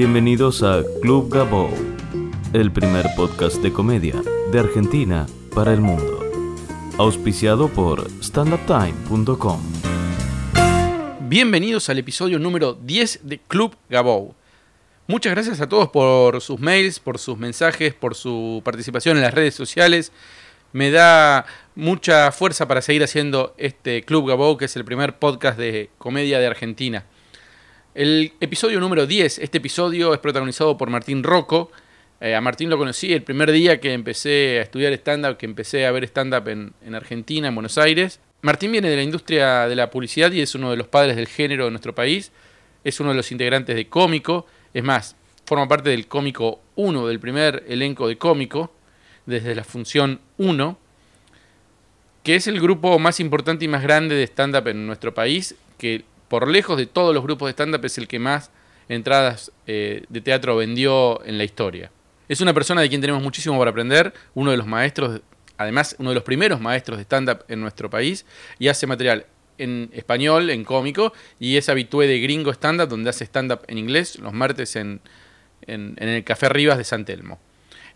Bienvenidos a Club Gabo, el primer podcast de comedia de Argentina para el mundo. Auspiciado por standuptime.com. Bienvenidos al episodio número 10 de Club Gabou. Muchas gracias a todos por sus mails, por sus mensajes, por su participación en las redes sociales. Me da mucha fuerza para seguir haciendo este Club Gabou, que es el primer podcast de comedia de Argentina. El episodio número 10, este episodio es protagonizado por Martín Rocco. Eh, a Martín lo conocí el primer día que empecé a estudiar stand-up, que empecé a ver stand-up en, en Argentina, en Buenos Aires. Martín viene de la industria de la publicidad y es uno de los padres del género de nuestro país. Es uno de los integrantes de Cómico. Es más, forma parte del Cómico 1, del primer elenco de Cómico, desde la función 1, que es el grupo más importante y más grande de stand-up en nuestro país, que por lejos de todos los grupos de stand-up es el que más entradas eh, de teatro vendió en la historia. Es una persona de quien tenemos muchísimo para aprender, uno de los maestros, además uno de los primeros maestros de stand-up en nuestro país, y hace material en español, en cómico, y es habitué de Gringo Stand Up, donde hace stand-up en inglés los martes en, en, el Café Rivas de San Telmo.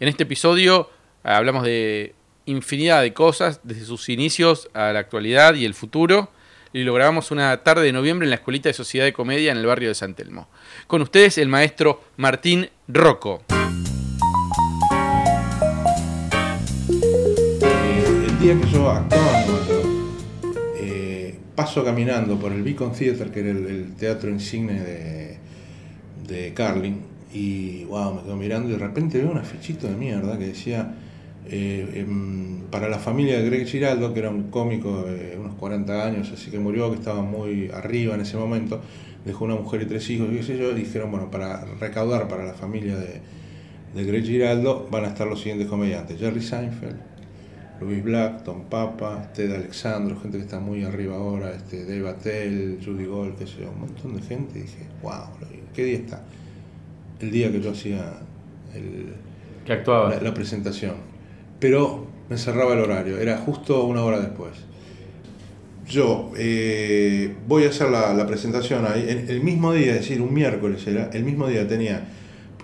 En este episodio eh, hablamos de infinidad de cosas, desde sus inicios a la actualidad y el futuro, y lo grabamos una tarde de noviembre en la Escuelita de Sociedad de Comedia en el barrio de San Telmo. Con ustedes el maestro Martín Rocco. Eh, el día que yo actuaba en eh, paso caminando por el Beacon Theater, que era el, teatro insigne de, de Carlin, y wow, me quedo mirando y de repente veo un afichito de mierda que decía eh, em, para la familia de Greg Giraldo, que era un cómico de unos 40 años, así que murió, que estaba muy arriba en ese momento, dejó una mujer y tres hijos, y qué sé yo, y dijeron, bueno, para recaudar para la familia de, de Greg Giraldo van a estar los siguientes comediantes, Jerry Seinfeld, Louis Black, Tom Papa, Ted Alexandro, gente que está muy arriba ahora, este, Dave Attell, Judy Gold, qué sé yo, un montón de gente, y dije, wow, ¿qué día está? El día que yo hacía el, Que actuaba. la, la presentación. Pero me cerraba el horario, era justo una hora después. Yo eh, voy a hacer la, presentación ahí, el, el mismo día, es decir, un miércoles era, el mismo día tenía,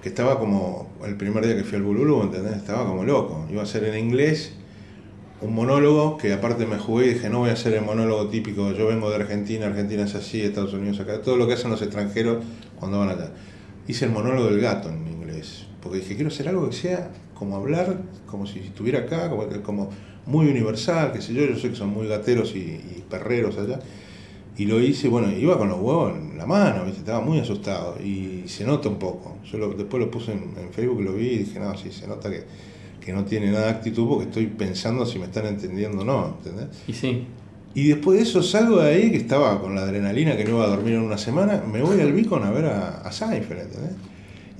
que estaba como el primer día que fui al Bululú, ¿entendés? Estaba como loco. Iba a hacer en inglés un monólogo que aparte me jugué y dije, no voy a hacer el monólogo típico, yo vengo de Argentina, Argentina es así, Estados Unidos acá, todo lo que hacen los extranjeros cuando van allá. Hice el monólogo del gato en inglés, porque dije, quiero hacer algo que sea como hablar, como si estuviera acá, como, como muy universal, qué sé yo, yo sé que son muy gateros y, y perreros allá. Y lo hice, bueno, iba con los huevos en la mano, ¿viste? estaba muy asustado y se nota un poco. Yo lo- después lo puse en, en Facebook, lo vi y dije, no, sí, se nota que, que no tiene nada de actitud porque estoy pensando si me están entendiendo o no, ¿entendés? Y sí. Y después de eso salgo de ahí, que estaba con la adrenalina que no iba a dormir en una semana, me voy al Beacon a ver a, a Seinfeld, ¿entendés?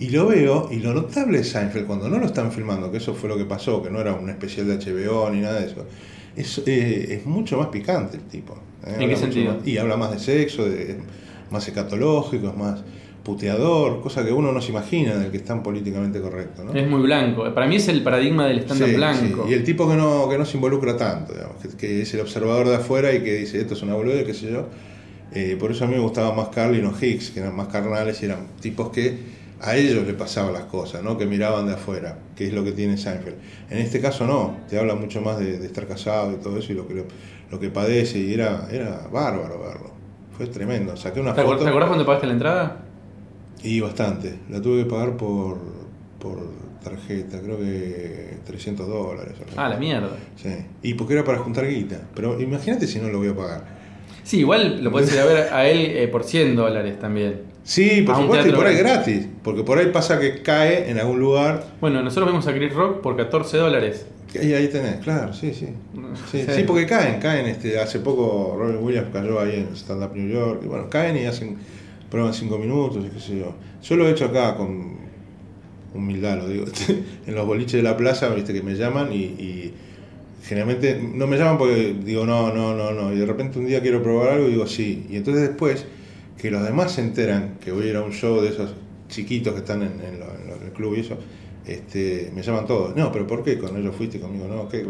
Y lo veo, y lo notable de Seinfeld, cuando no lo están filmando, que eso fue lo que pasó, que no era un especial de HBO ni nada de eso, es, eh, es mucho más picante el tipo. ¿eh? ¿En qué sentido? más- y habla más de sexo, de, es más escatológico, es más puteador, cosa que uno no se imagina del que es tan políticamente correcto, ¿no? Es muy blanco. Para mí es el paradigma del stand-up Sí, blanco. sí. Y el tipo que no, que no se involucra tanto, digamos, que, que es el observador de afuera y que dice esto es una boludez, qué sé yo. Eh, por eso a mí me gustaba más Carlin o Hicks, que eran más carnales y eran tipos que a ellos le pasaban las cosas, ¿no? que miraban de afuera, que es lo que tiene Seinfeld. En este caso no, te habla mucho más de, de estar casado y todo eso y lo que, lo, que padece y era, era bárbaro verlo. Fue tremendo. Saqué una ¿Te, foto. te acordás cuando pagaste la entrada? Y bastante. La tuve que pagar por, por tarjeta, creo que 300 dólares. Ah, la mierda. Sí. Y porque era para juntar guita. Pero imagínate si no lo voy a pagar. Sí, igual lo podés ir a ver a él eh, por 100 dólares también. Sí, por A un supuesto, y por ahí gratis. Porque por ahí pasa que cae en algún lugar. Bueno, nosotros vemos a Chris Rock por 14 dólares. que ahí, tenés, claro, sí, sí. Sí, Sí. sí, porque caen, caen. Este, hace poco Robin Williams cayó ahí en Stand Up New York. Y bueno, caen y hacen prueban cinco minutos y qué sé yo. Yo lo he hecho acá con humildad, lo digo. en los boliches de la plaza, viste que me llaman y, y generalmente no me llaman porque digo no, no, no, no. Y de repente un día quiero probar algo y digo sí. Y entonces después que los demás se enteran que voy a ir a un show de esos chiquitos que están en, en lo- en lo- en el club y eso, este, me llaman todos. No, pero ¿por qué? Con ellos fuiste conmigo, no, ¿qué?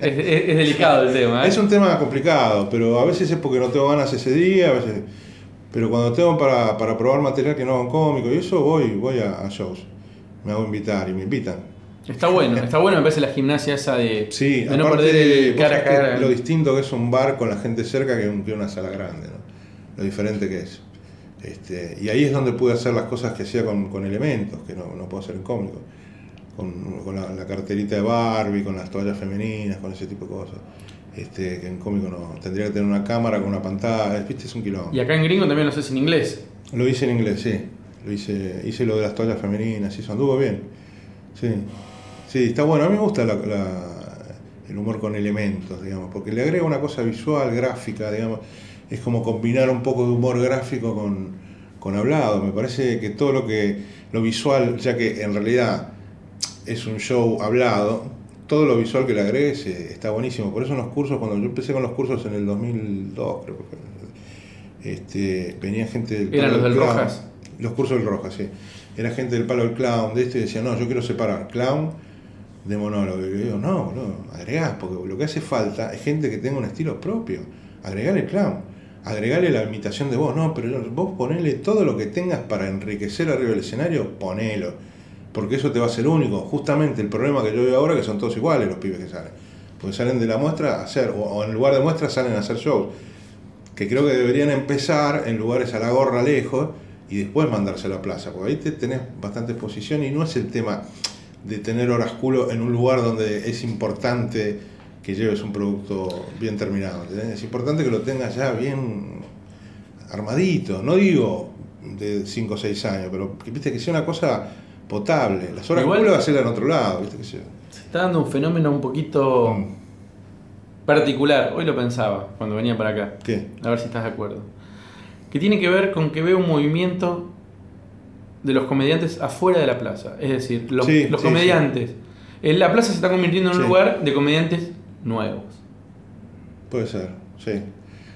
Es, es- es delicado el tema, ¿eh? Es un tema complicado, pero a veces es porque no tengo ganas ese día, a veces Pero cuando tengo para, para probar material que no hago cómico y eso, voy, voy a, a shows. Me hago invitar y me invitan. Está bueno, está bueno, me parece la gimnasia esa de, Sí, de no perder el cara a cara. lo distinto que es un bar con la gente cerca que, un- que una sala grande, ¿no? Lo diferente que es. Este, y ahí es donde pude hacer las cosas que hacía con, con elementos, que no, no puedo hacer en cómico. Con, con la, la carterita de Barbie, con las toallas femeninas, con ese tipo de cosas. Este, que en cómico no. Tendría que tener una cámara con una pantalla, ¿viste? Es un quilombo. Y acá en gringo también lo haces en inglés. Lo hice en inglés, sí. Lo hice, hice lo de las toallas femeninas, eso anduvo bien. Sí. Sí, está bueno. A mí me gusta la- la- el humor con elementos, digamos, porque le agrega una cosa visual, gráfica, digamos. Es como combinar un poco de humor gráfico con, con hablado. Me parece que todo lo que lo visual, ya que en realidad es un show hablado, todo lo visual que le agregues eh, está buenísimo. Por eso en los cursos, cuando yo empecé con los cursos en el 2002, creo que este, venía gente del ¿Eran los del Clown. Rojas? Los cursos del Rojas, sí. Era gente del palo del clown, de esto, y decía, no, yo quiero separar clown de monólogo. Y yo digo, no, boludo, agregás, porque lo que hace falta es gente que tenga un estilo propio. Agregale clown, agregale la imitación de voz, no, pero vos ponele todo lo que tengas para enriquecer arriba del escenario, ponelo. Porque eso te va a ser único. Justamente el problema que yo veo ahora que son todos iguales los pibes que salen. Porque salen de la muestra a hacer, o, o en lugar de muestra salen a hacer shows. Que creo que deberían empezar en lugares a la gorra lejos y después mandarse a la plaza. Porque ahí te tenés bastante exposición y no es el tema de tener horas culo en un lugar donde es importante que lleves un producto bien terminado. ¿entendés? Es importante que lo tengas ya bien armadito. No digo de 5 o 6 años, pero que, viste que sea una cosa potable. Las horas Igual- culo va a ser en otro lado, viste que sea. Se está dando un fenómeno un poquito Mm. particular. Hoy lo pensaba cuando venía para acá. ¿Qué? A ver si estás de acuerdo. Que tiene que ver con que veo un movimiento de los comediantes afuera de la plaza. Es decir, los, Sí, los sí, comediantes. La plaza se está convirtiendo en un lugar de comediantes nuevos. Puede ser, sí.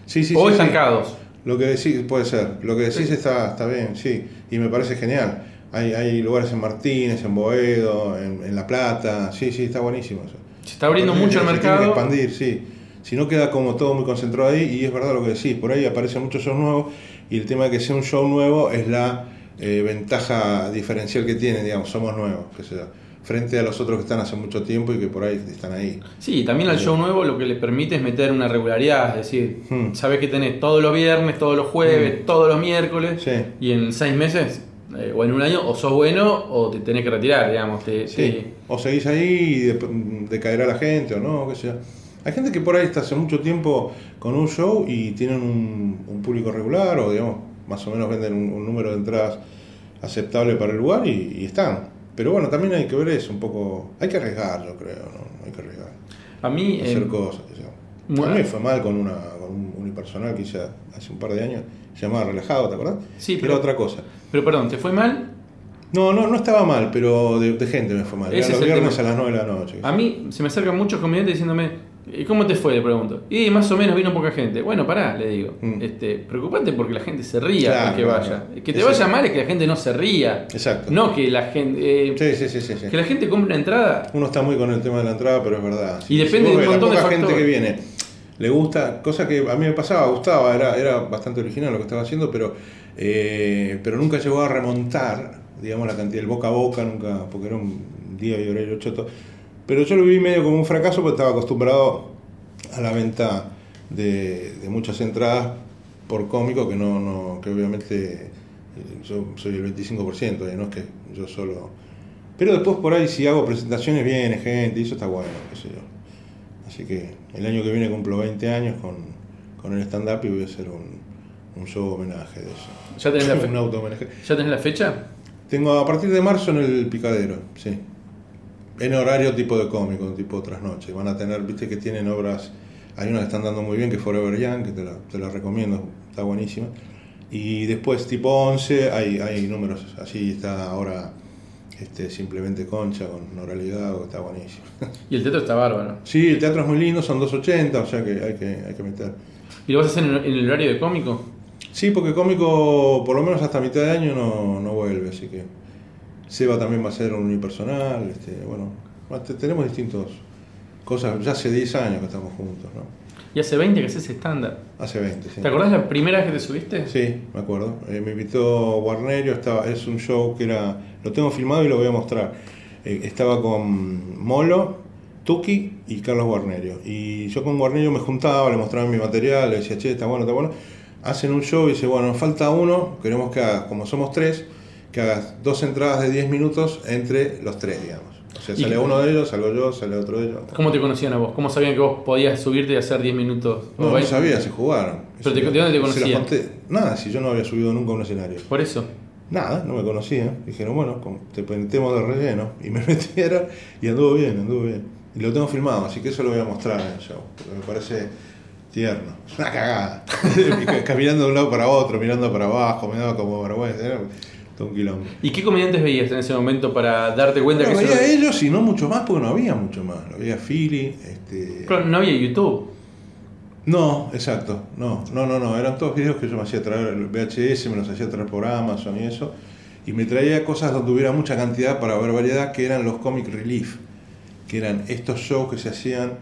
Sí, sí, o sí, sí. estancados. Lo que decís, puede ser. Lo que decís Sí. está, está bien, sí. Y me parece genial. Hay, hay lugares en Martínez, en Boedo, en, en La Plata. Sí, sí, está buenísimo eso. Se está abriendo mucho el se tiene que mercado. expandir, sí. Si no queda como todo muy concentrado ahí, y es verdad lo que decís, por ahí aparecen muchos shows nuevos, y el tema de que sea un show nuevo es la eh, ventaja diferencial que tiene, digamos, somos nuevos, que sea, frente a los otros que están hace mucho tiempo y que por ahí están ahí. Sí, también al show nuevo lo que le permite es meter una regularidad, es decir, Hmm. sabes que tenés todos los viernes, todos los jueves, todos los miércoles, Sí. y en seis meses eh, o en un año o sos bueno o te tenés que retirar, digamos. Te, Sí. te- O seguís ahí y de- decaerá la gente o no, qué sé yo. Hay gente que por ahí está hace mucho tiempo con un show y tienen un, un público regular o digamos, más o menos venden un, un número de entradas aceptable para el lugar y, y están. Pero bueno, también hay que ver eso un poco. Hay que arriesgar, yo creo, ¿no? Hay que arriesgar. A mí, Hacer eh, cosas. sé yo. bueno. A mí me fue mal con, una, con un unipersonal que hice hace un par de años, se llamaba Relajado, ¿te acordás? Sí, Que pero- Era otra cosa. pero perdón, ¿te fue mal? No, no, no estaba mal, pero de, de gente me fue mal. Era los viernes tema. a las 9 de la noche. A mí se me acercan muchos comediantes diciéndome, "¿Y ¿cómo te fue? Le pregunto. Y más o menos vino poca gente. Bueno, pará, le digo. Mm. Este, preocupante porque la gente se ría Claro, que vaya. claro. Que te Exacto. vaya mal es que la gente no se ría. Exacto. No que la gente. eh, Sí, sí, sí, sí, sí. Que la gente compre una entrada. Uno está muy con el tema de la entrada, pero es verdad. Y depende vos de un montón de la poca gente factores. que viene le gusta, cosa que a mí me pasaba, gustaba, era, era bastante original lo que estaba haciendo, pero, eh, pero nunca llegó a remontar, digamos, la cantidad, el boca a boca, nunca, porque era un día y horario choto. Pero yo lo vi medio como un fracaso porque estaba acostumbrado a la venta de, de muchas entradas por cómico, que no, no que obviamente eh, yo soy el 25%, y no es que yo solo... Pero después por ahí si hago presentaciones viene gente y eso está bueno, qué sé yo. Así que el año que viene cumplo 20 años con, con el stand-up y voy a hacer un, un show homenaje de eso. ¿Ya tenés, la un auto homenaje. ¿Ya tenés la fecha? Tengo a partir de marzo en el Picadero, sí. En horario tipo de cómico, tipo trasnoche. Van a tener, viste que tienen obras, hay una que están dando muy bien, que es Forever Young, que te la, te la recomiendo, está buenísima. Y después tipo 11 hay, hay números así, está ahora este, simplemente Concha con Noralidad, que está buenísimo. Y el teatro está bárbaro. Sí, el teatro es muy lindo, son 2.80, o sea que hay que, hay que meter. ¿Y lo vas a hacer en, en el horario de cómico? Sí, porque cómico por lo menos hasta mitad de año no, no vuelve, así que Seba también va a ser un unipersonal, este, bueno, te- tenemos distintas cosas, ya hace 10 años que estamos juntos, ¿no? Y hace 20 que haces estándar. Hace 20, sí. ¿Te acordás la primera vez que te subiste? Sí, me acuerdo. Eh, me invitó Guarnerio, estaba, es un show que era. Lo tengo filmado y lo voy a mostrar. Eh, estaba con Molo, Tuki y Carlos Guarnerio. Y yo con Guarnerio me juntaba, le mostraba mi material, le decía, che, está bueno, está bueno. Hacen un show y dice, bueno, nos falta uno, queremos que hagas, como somos tres, que hagas dos entradas de 10 minutos entre los tres, digamos. O sea, ¿Y sale uno de ellos, salgo yo, sale otro de ellos. ¿Cómo te conocían a vos? ¿Cómo sabían que vos podías subirte y hacer 10 minutos? No, no 20? sabía, se jugaron. ¿Pero te- de dónde te conocían? Nada, si yo no había subido nunca a un escenario. Por eso. Nada, no me conocían. Dijeron, bueno, te metemos de relleno. Y me metieron y anduvo bien, anduvo bien. Y lo tengo filmado, así que eso lo voy a mostrar en el show. Porque me parece tierno. Es una cagada. Caminando de un lado para otro, mirando para abajo, me daba como vergüenza. Era todo un quilombo. ¿Y qué comediantes veías en ese momento para darte cuenta que veía eso- ellos y no mucho más porque no había mucho más. Lo veía a Philly. Este... Claro, no había YouTube. No, exacto, no, no, no, no, eran todos videos que yo me hacía traer el VHS, me los hacía traer por Amazon y eso, y me traía cosas donde hubiera mucha cantidad para ver variedad, que eran los comic relief, que eran estos shows que se hacían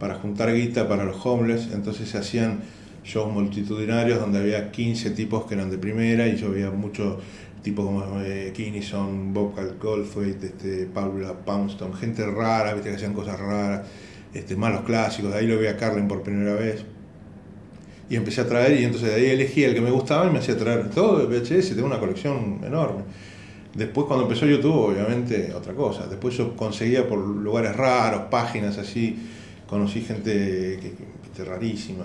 para juntar guita para los homeless, entonces se hacían shows multitudinarios donde había 15 tipos que eran de primera y yo veía muchos tipos como eh, Kinnison, Bob Goldthwait, este, Paula Poundstone, gente rara, viste que hacían cosas raras, este, malos clásicos, de ahí lo vi a Carlin por primera vez y empecé a traer y entonces de ahí elegí el que me gustaba y me hacía traer todo de VHS, tengo una colección enorme. Después cuando empezó YouTube, obviamente, otra cosa. Después yo conseguía por lugares raros, páginas así, conocí gente que, rarísima,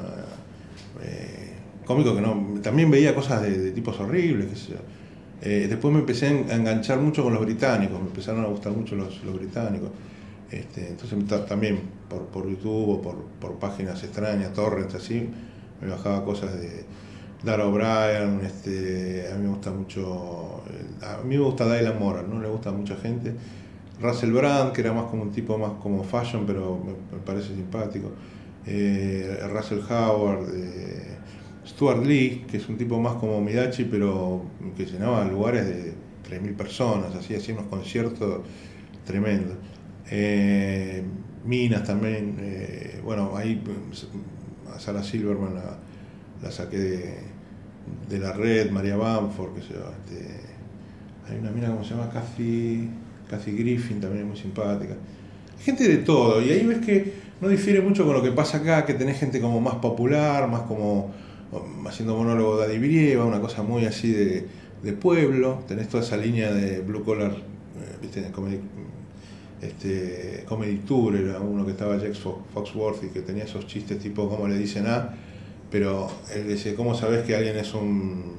eh, cómico que no, también veía cosas de, de tipos horribles, qué sé yo. Eh, después me empecé a en- a enganchar mucho con los británicos, me empezaron a gustar mucho los, británicos. Este, entonces ta- también por, YouTube o por, páginas extrañas, torrents así, me bajaba cosas de Dara O'Brien, este, a mí me gusta mucho, eh, a mí me gusta Dylan Moran, no le gusta a mucha gente. Russell Brand, que era más como un tipo más como fashion, pero me, parece simpático. Eh, Russell Howard, Stuart Lee, que es un tipo más como Midachi, pero que llenaba lugares de 3.000 personas, así, hacía unos conciertos tremendos. Eh, Minas también, eh, bueno, ahí pues, a Sarah Silverman la, saqué de, la red, María Bamford, qué sé yo, este, hay una mina como se llama Kathy, Kathy Griffin, también muy simpática. Gente de todo, y ahí ves que no difiere mucho con lo que pasa acá, que tenés gente como más popular, más como haciendo monólogo de Brieva, una cosa muy así de, de pueblo, tenés toda esa línea de blue collar, eh, viste, comedy, este, comedy tour, era uno que estaba Jack Fo- Foxworthy, que tenía esos chistes tipo, ¿cómo le dicen a? Pero él dice, ¿cómo sabes que alguien es un,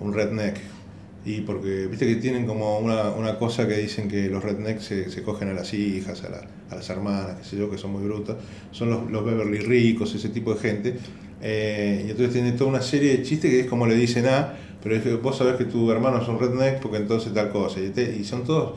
un redneck? Y porque, viste que tienen como una, una cosa que dicen que los rednecks se, se cogen a las hijas, a, la- a las hermanas, qué sé yo, que son muy brutas. Son los, los Beverly ricos, ese tipo de gente. Eh, y entonces tienen toda una serie de chistes que es como le dicen a, pero es que vos sabés que tu hermano es un redneck porque entonces tal cosa. Y, te- y son todos...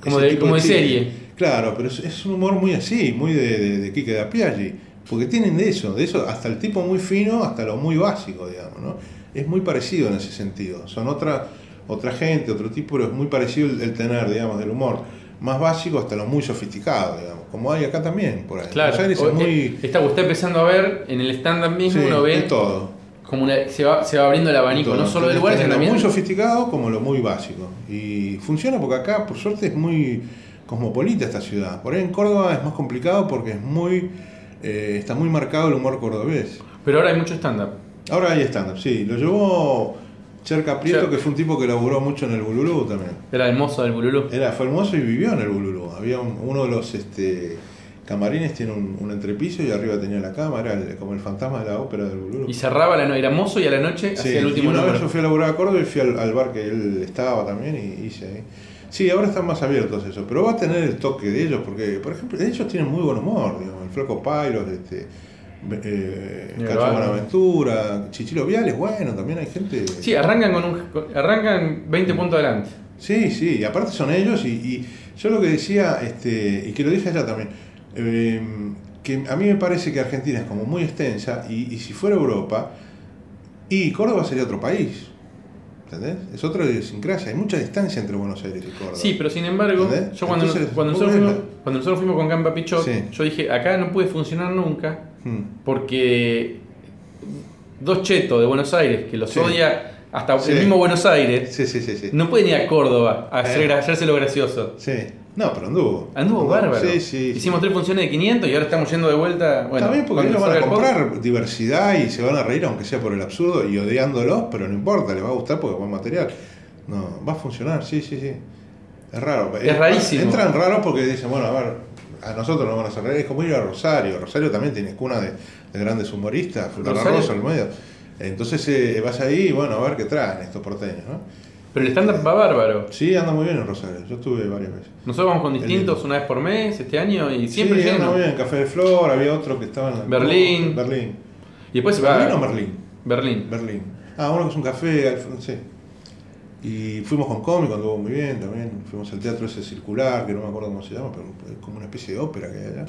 Como de- como de serie. Claro, pero es, es un humor muy así, muy de, de, de Quique da Piaggi, porque tienen de eso, de eso, hasta el tipo muy fino, hasta lo muy básico, digamos, ¿no? Es muy parecido en ese sentido. Son otra, otra gente, otro tipo, pero es muy parecido el, el tener, digamos, del humor más básico hasta lo muy sofisticado, digamos, como hay acá también, por ahí. Claro. Aires es muy... eh, está, está empezando a ver en el stand-up mismo, sí, uno de ve todo. como una, se, va, se va abriendo el abanico, Todo. no solo del lugar, sino tenés lo también. muy sofisticado como lo muy básico. Y funciona porque acá, por suerte, es muy cosmopolita esta ciudad. Por ahí en Córdoba es más complicado porque es muy eh, está muy marcado el humor cordobés. Pero ahora hay mucho stand-up. Ahora hay stand-up, sí. Lo llevó Cherca Prieto, Cher- que fue un tipo que laburó mucho en el Bululú también. Era el mozo del Bululú. Era, fue hermoso y vivió en el Bululú. Había un- uno de los este, camarines, tiene un, un entrepiso y arriba tenía la cámara, el- como el fantasma de la ópera del Bululú. Y cerraba la noche, era mozo y a la noche Sí, hacía el último y una vez yo fui a laburar a Córdoba y fui al, al bar que él estaba también y hice ahí. Sí, ahora están más abiertos eso, pero va a tener el toque de ellos, porque, por ejemplo, ellos tienen muy buen humor, digamos, el Flaco Pyros, este, eh, Cacho. Buenaventura, Chichilo Viales, bueno, también hay gente... Sí, arrancan con un arrancan 20 puntos adelante. Sí, sí, y aparte son ellos y, y yo lo que decía, este, y que lo dije allá también, eh, que a mí me parece que Argentina es como muy extensa y, y si fuera Europa, y Córdoba sería otro país, ¿entendés? Es otra idiosincrasia, hay mucha distancia entre Buenos Aires y Córdoba. Sí, pero sin embargo, ¿Entendés? yo cuando, Entonces, cuando, nosotros fuimos, cuando nosotros fuimos con Gamba Pichot, Sí. yo dije, acá no puede funcionar nunca Hmm. Porque dos chetos de Buenos Aires, que los Sí. odia hasta Sí. el mismo Buenos Aires, no pueden ir a Córdoba a hacer, Eh. hacerse lo gracioso. Sí. No, pero anduvo. Anduvo bárbaro. Sí, sí. Hicimos tres funciones de 500 y ahora estamos yendo de vuelta. Bueno, También porque ellos van a comprar diversidad y se van a reír, aunque sea por el absurdo y odiándolos, pero no importa, les va a gustar porque es buen material. No, va a funcionar, sí, sí, sí. Es raro. Es rarísimo. Entran raros porque dicen, bueno, a ver, a nosotros nos van a hacer reír. Es como ir a Rosario. Rosario también tiene cuna de, de grandes humoristas, Rosario- Rosa, el medio. Entonces eh, vas ahí y bueno, a ver qué traen estos porteños, ¿no? Pero el stand-up va bárbaro. Sí, anda muy bien en Rosario. Yo estuve varias veces. Nosotros vamos con distintos una vez por mes este año y siempre sí, anda muy bien. Café de Flor, había otro que estaba en la- Berlín. Berlín. Y después se va. ¿Berlín o Merlín? Berlín. Berlín. Ah, uno que es un café, al- sí. Y fuimos con cómico, anduvo muy bien también. Fuimos al teatro ese circular, que no me acuerdo cómo se llama, pero es como una especie de ópera que hay allá.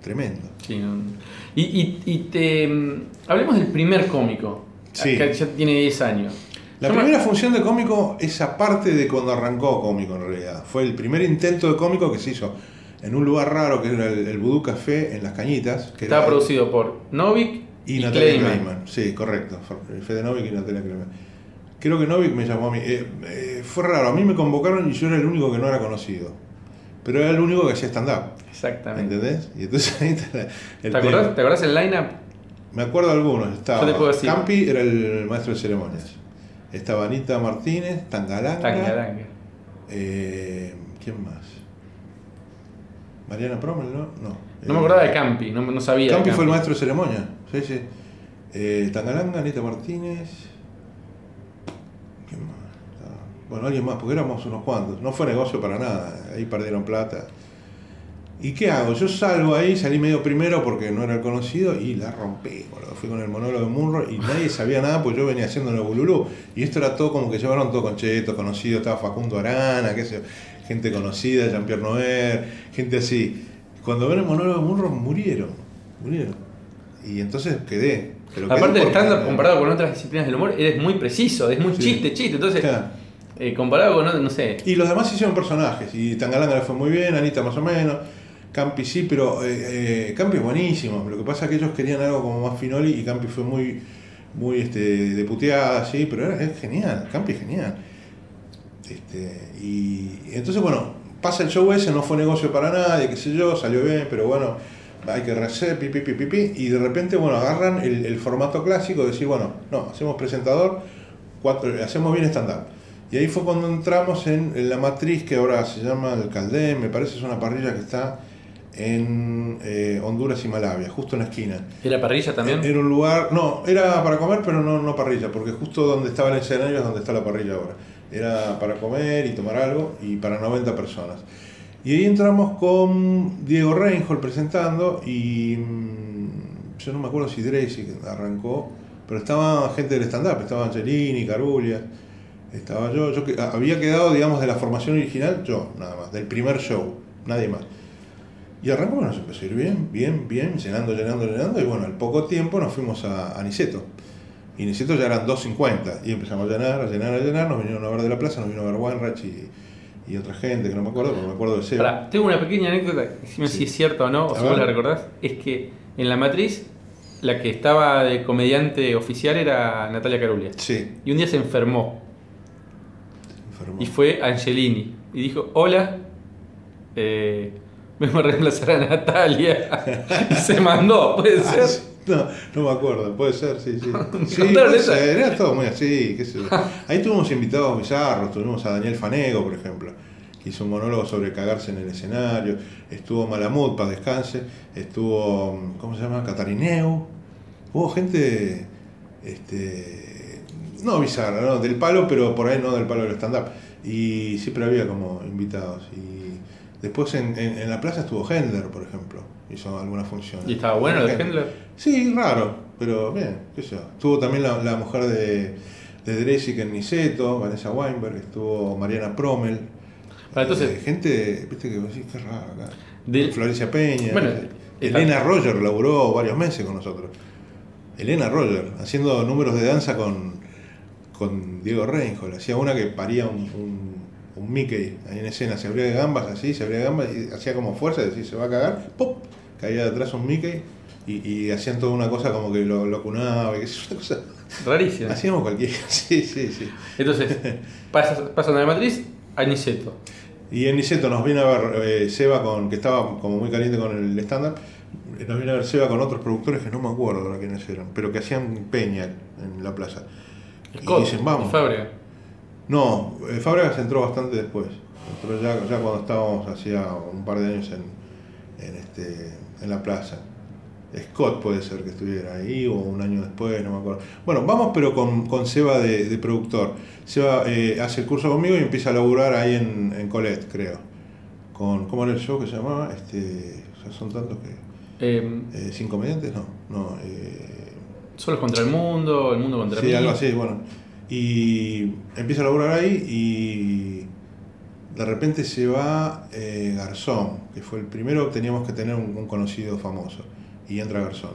Tremendo. Sí, no. Y, y, y te. mm, Hablemos del primer cómico. Sí. Que ya tiene 10 años. La Yo me- primera función de cómico es aparte de cuando arrancó cómico en realidad. Fue el primer intento de cómico que se hizo en un lugar raro que era el, el Café en Las Cañitas. Que Estaba producido por Novik Y, y, Natalia Kleiman. Kleiman. Sí, correcto. Fede Novik y Natalia Kleiman. Creo que Novik me llamó a mí. Eh, eh, fue raro, a mí me convocaron y yo era el único que no era conocido. Pero era el único que hacía stand-up. Exactamente. ¿Entendés? Y entonces ahí está la- el ¿Te acordás, ¿Te acordás el line-up? Me acuerdo de algunos. Estaba Yo te puedo decir. Campi era el maestro de ceremonias. Estaba Anita Martínez, Tangalanga. Tangaranga. Eh, ¿Quién más? Mariana Promel, ¿no? No. No me acordaba de Campi, no, no sabía. Campi fue el maestro de ceremonia. Sí, sí. Eh, Tangalanga, Anita Martínez. ¿Quién más? Ah, Bueno, alguien más, porque éramos unos cuantos. No fue negocio para nada. Ahí perdieron plata. ¿Y qué hago? Yo salgo ahí, salí medio primero porque no era el conocido y la rompí. boludo. Fui con el monólogo de Munro y nadie sabía nada porque yo venía haciendo en el Bululú. Y esto era todo como que llevaron todo con Cheto, conocido. Estaba Facundo Arana, qué sé gente conocida, Jean-Pierre Noer, gente así. Cuando ven el monólogo de Munro, murieron. Murieron. Y entonces quedé. Pero quedé Aparte del porque- stand-up comparado con otras disciplinas del humor, eres muy preciso, es muy Sí. chiste, chiste. Entonces, Claro. eh, comparado con, otro, no sé, Y los demás hicieron personajes. Y Tangalanga le fue muy bien, Anita más o menos. Campi sí, pero eh, eh, Campi es buenísimo. Lo que pasa es que ellos querían algo como más finoli y Campi fue muy, muy este, de puteada, sí, pero es genial. Campi es genial. Este, y entonces, bueno, pasa el show ese, no fue negocio para nadie, qué sé yo, salió bien, pero bueno, hay que rehacer, pi, pi, pi, pi, pi, y de repente, bueno, agarran el, formato clásico, de decir, bueno, no, hacemos presentador, cuatro, hacemos bien stand-up. Y ahí fue cuando entramos en, en la matriz que ahora se llama el Caldén, me parece es una parrilla que está en eh, Honduras y Malavia, justo en la esquina. ¿era parrilla también? Era un lugar, no, era para comer, pero no, no parrilla, porque justo donde estaba el escenario es donde está la parrilla ahora. Era para comer y tomar algo y para 90 personas. Y ahí entramos con Diego Reinhold presentando y mm, yo no me acuerdo si Dracy arrancó, pero estaba gente del stand-up, estaba Angelini, Carulia, estaba yo, yo que- había quedado, digamos, de la formación original, yo nada más, del primer show, nadie más. Y arrancamos, nos empezó a ir bien, bien, bien, llenando, llenando, llenando. Y bueno, al poco tiempo nos fuimos a, a Niceto. Y Niceto ya eran 2.50. Y empezamos a llenar, a llenar, a llenar. Nos vinieron a ver de la plaza, nos vino a ver Weinreich y, y otra gente que no me acuerdo, pero me acuerdo de Seba. Pará, tengo una pequeña anécdota, decime Sí. si es cierto o no, o A si vos la recordás. Es que en la matriz, la que estaba de comediante oficial era Natalia Carulia. Sí, Y un día se enfermó enfermo. y fue Angelini. Y dijo: Hola, eh, vengo a reemplazar a Natalia. y se mandó, puede Ah, ser. No, no me acuerdo, puede ser, sí, sí. Sí, puede ser, era todo muy así, qué sé yo. Ahí tuvimos invitados bizarros, tuvimos a Daniel Fanego, por ejemplo, que hizo un monólogo sobre cagarse en el escenario, estuvo Malamud, para descanse, estuvo, ¿cómo se llama? Catarineu, hubo gente, este, no bizarra, ¿no? del palo, pero por ahí no del palo del stand-up. Y siempre había como invitados. Y después en, en- en la plaza estuvo Hendler, por ejemplo, hizo alguna función. ¿Y estaba bueno de Hendler? Sí, raro, pero bien, qué sé yo. Estuvo también la, la mujer de, de Dresik en Niceto, Vanessa Weinberg, estuvo Mariana Promel. Para, entonces- Eh, gente, viste que vos decís, qué raro acá. Del- Florencia Peña. Bueno, eh, está- Elena Roger laburó varios meses con nosotros. Elena Roger, haciendo números de danza con, con Diego Reinhold. Hacía una que paría un, un, un Mickey ahí en escena, se abría de gambas así, se abría de gambas y hacía como fuerza, decir, se va a cagar, ¡pop! Caía detrás un Mickey Y, y hacían toda una cosa como que lo, lo cunaba, sé yo, una cosa. Rarísimo. Hacíamos cualquier. Sí, sí, sí. Entonces, pasan a la matriz a Niceto. Y en Niceto nos viene a ver eh, Seba, con, que estaba como muy caliente con el eh, Nos viene a ver Seba con otros productores que no me acuerdo ahora quiénes eran, pero que hacían peña en la plaza. Scott, y dicen, vamos. y. No, eh, Fábregas entró bastante después. Entró ya, ya cuando estábamos hacía un par de años en, en, este, en la plaza. Scott puede ser que estuviera ahí o un año después, no me acuerdo. Bueno, vamos pero con, con Seba de, de productor. Seba eh, hace el curso conmigo y empieza a laburar ahí en, en Colette, creo. Con, ¿Cómo era el show que se llamaba? Este, o sea, son tantos que... Eh, Eh, ¿Cinco comediantes? No, no. Eh, Solos contra el mundo, el mundo contra Sí, mí. algo así, bueno. Y empieza a laburar ahí y de repente se va eh, Garzón, que fue el primero, teníamos que tener un, un conocido famoso. Y entra Garzón.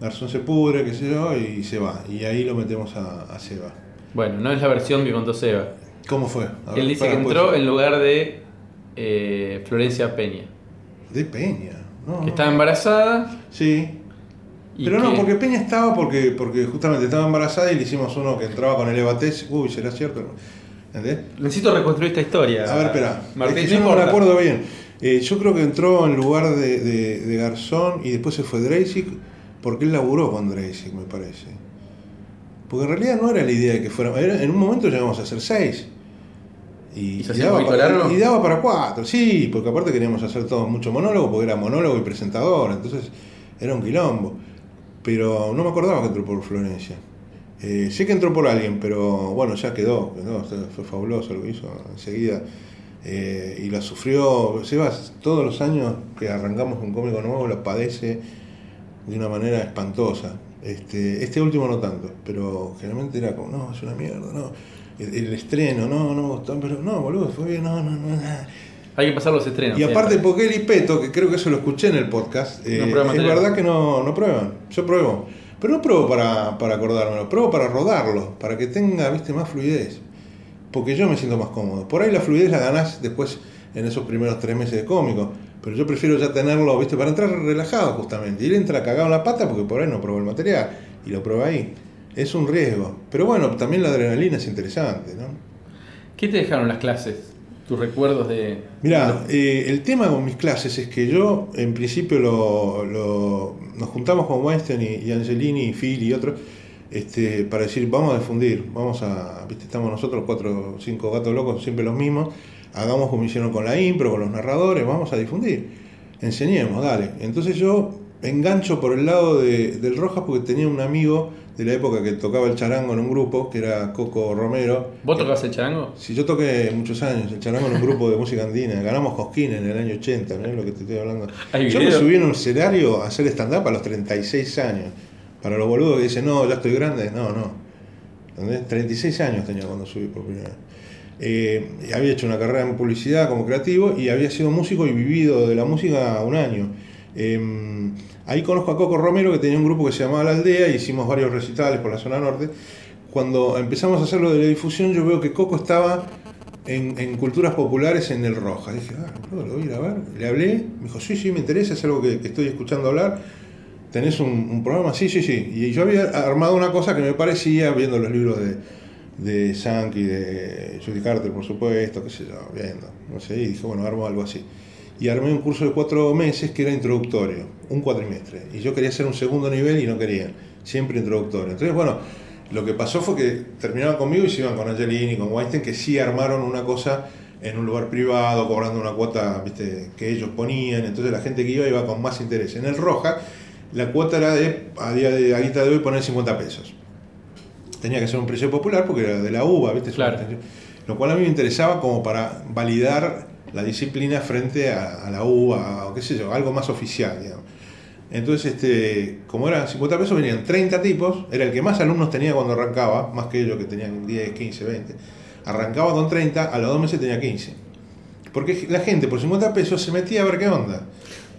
Garzón se pudre, qué sé yo, y se va. Y ahí lo metemos a, a Seba. Bueno, no es la versión que contó Seba. ¿Cómo fue? Ver, Él dice que puede entró en lugar de eh, Florencia Peña. De Peña. No, Que no. estaba embarazada. Sí. Pero no, que- porque Peña estaba porque, porque justamente estaba embarazada y le hicimos uno que entraba con el Evates. Uy, será cierto. ¿Entendés? Necesito reconstruir esta historia. A ver, espera. Martín, Es que yo no no me acuerdo bien. Eh, yo creo que entró en lugar de, de- de Garzón y después se fue Dreisig porque él laburó con Dreisig, me parece. Porque en realidad no era la idea de que fuera. era- en un momento llegamos a hacer seis. Y, ¿Y se y daba para, largo? y daba para cuatro, sí, porque aparte queríamos hacer todo mucho monólogo, porque era monólogo y presentador, entonces era un quilombo. Pero no me acordaba que entró por Florencia. Eh, sé que entró por alguien, pero bueno, ya quedó, quedó, fue fabuloso lo que hizo enseguida. Eh, y la sufrió, Sebas, todos los años que arrancamos un cómico nuevo la padece de una manera espantosa. Este, este último no tanto, pero generalmente era como, no, es una mierda, no. El, estreno, no, no pero no, boludo, fue bien, no, no, no. nada. Hay que pasar los estrenos. Y aparte, siempre. porque él y Peto, que creo que eso lo escuché en el podcast, eh, No prueban es material. verdad que no, no prueban. Yo pruebo. Pero no pruebo para, para acordármelo, pruebo para rodarlo, para que tenga viste, más fluidez. Porque yo me siento más cómodo. Por ahí la fluidez la ganás después en esos primeros tres meses de cómico. Pero yo prefiero ya tenerlo, viste, para entrar relajado justamente. Y él entra cagado en la pata porque por ahí no probó el material. Y lo prueba ahí. Es un riesgo. Pero bueno, también la adrenalina es interesante, ¿no? ¿Qué te dejaron las clases? Tus recuerdos de. Mira, eh, el tema con mis clases es que yo, en principio, lo, lo- nos juntamos con Weinstein y, y Angelini y Phil y otros este, para decir, vamos a difundir, vamos a, viste, estamos nosotros cuatro o cinco gatos locos, siempre los mismos, hagamos como hicieron con la impro, con los narradores, vamos a difundir, enseñemos, dale. Entonces yo engancho por el lado de- del Rojas porque tenía un amigo de la época que tocaba el charango en un grupo, que era Coco Romero, ¿Vos tocabas el charango? si yo toqué muchos años el charango en un grupo de música andina, ganamos Cosquín en el año 80, mirá lo que te estoy hablando. ¿Hay Yo me subí en un escenario a hacer stand-up a los 36 años. Para los boludos que dicen, no, ya estoy grande, no, no. ¿Entendés? 36 años tenía cuando subí por primera vez. Eh, había hecho una carrera en publicidad como creativo y había sido músico y vivido de la música un año. Eh, ahí conozco a Coco Romero que tenía un grupo que se llamaba La Aldea y hicimos varios recitales por la zona norte. Cuando empezamos a hacer lo de la difusión yo veo que Coco estaba en, culturas populares en el Roja. Dije, ah, boludo, lo voy a ir a ver. Le hablé, me dijo, sí, sí, me interesa, es algo que, que estoy escuchando hablar. ¿Tenés un, un programa? Sí, sí, sí. Y yo había armado una cosa que me parecía, viendo los libros de, de Sankey, de Judy Carter, por supuesto, qué sé yo, viendo, no sé, y dije, bueno, armo algo así. Y armé un curso de cuatro meses que era introductorio, un cuatrimestre. Y yo quería hacer un segundo nivel y no querían, siempre introductorio. Entonces, bueno, lo que pasó fue que terminaban conmigo y se iban con Angelini, con Weinstein, que sí armaron una cosa en un lugar privado, cobrando una cuota ¿viste? que ellos ponían. Entonces la gente que iba iba con más interés. En el Roja, la cuota era de, a día de a guita de hoy, poner 50 pesos. Tenía que ser un precio popular porque era de la uva, ¿viste? Claro. Lo cual a mí me interesaba como para validar la disciplina frente a, a la uva, o qué sé yo, algo más oficial, digamos. Entonces, este, como eran 50 pesos, venían 30 tipos, era el que más alumnos tenía cuando arrancaba, más que ellos que tenían 10, 15, 20. Arrancaba con 30, a los dos meses tenía 15. Porque la gente por 50 pesos se metía a ver qué onda.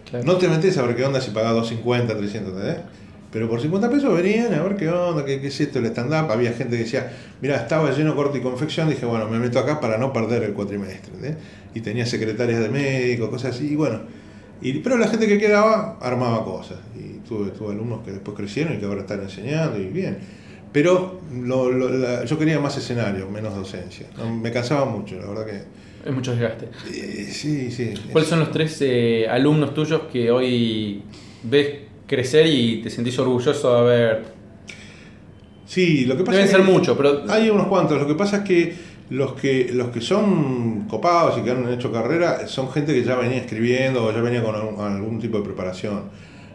Claro. No te metes a ver qué onda si pagás 250, 300, ¿entendés? Pero por 50 pesos venían a ver qué onda, qué, qué es esto el stand-up. Había gente que decía, mira, estaba lleno corte y confección. Dije, bueno, me meto acá para no perder el cuatrimestre. ¿entendés? Y tenía secretarias de médicos, cosas así. Y bueno, Y, pero la gente que quedaba armaba cosas. Y tuve, tuve alumnos que después crecieron y que ahora están enseñando y bien. Pero lo- lo- la- yo quería más escenario, menos docencia. No, me cansaba mucho, la verdad que... Es mucho desgaste. eh, sí, sí. ¿Cuáles son los tres eh, alumnos tuyos que hoy ves crecer y te sentís orgulloso de haber... Sí, lo que pasa Deben es ser que muchos, pero... Hay unos cuantos. Lo que pasa es que los que los que son copados y que han hecho carrera son gente que ya venía escribiendo o ya venía con algún, algún tipo de preparación.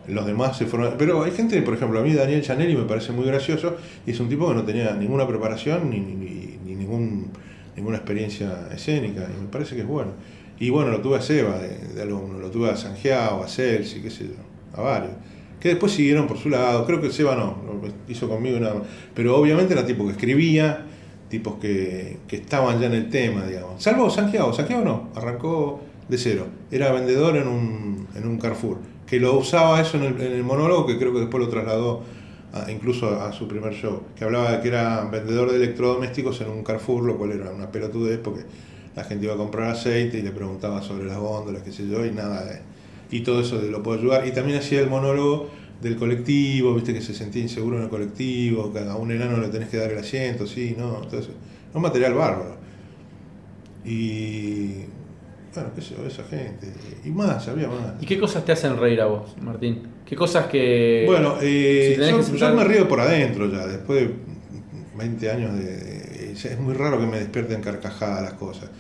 Los demás se fueron. Pero hay gente, por ejemplo, a mí Daniel Chanelli me parece muy gracioso y es un tipo que no tenía ninguna preparación ni, ni, ni- ni ningún, ninguna experiencia escénica y me parece que es bueno. Y bueno, lo tuve a Seba de, de alumno, lo tuve a Sangiao, a Celsi, qué sé yo, a varios. Que después siguieron por su lado. Creo que Seba no, hizo conmigo más. Pero obviamente era tipo que escribía, tipos que, que estaban ya en el tema, digamos. Salvo Santiago, Santiago no, arrancó de cero. Era vendedor en un, en un Carrefour, que lo usaba eso en el, monólogo, que creo que después lo trasladó a- incluso a, a su primer show, que hablaba de que era vendedor de electrodomésticos en un Carrefour, lo cual era una pelotudez porque la gente iba a comprar aceite y le preguntaba sobre las góndolas, qué sé yo, y nada de... Y todo eso de lo puedo ayudar. Y también hacía el monólogo del colectivo, viste que se sentía inseguro en el colectivo, que a un enano le tenés que dar el asiento, sí, no, entonces, un material bárbaro. Y bueno, qué sé yo, esa gente. Y más, había más. ¿Y qué cosas te hacen reír a vos, Martín? ¿Qué cosas que... Bueno, eh, si yo, me río por adentro ya, después de 20 años de, es muy raro que me despierten carcajadas las cosas,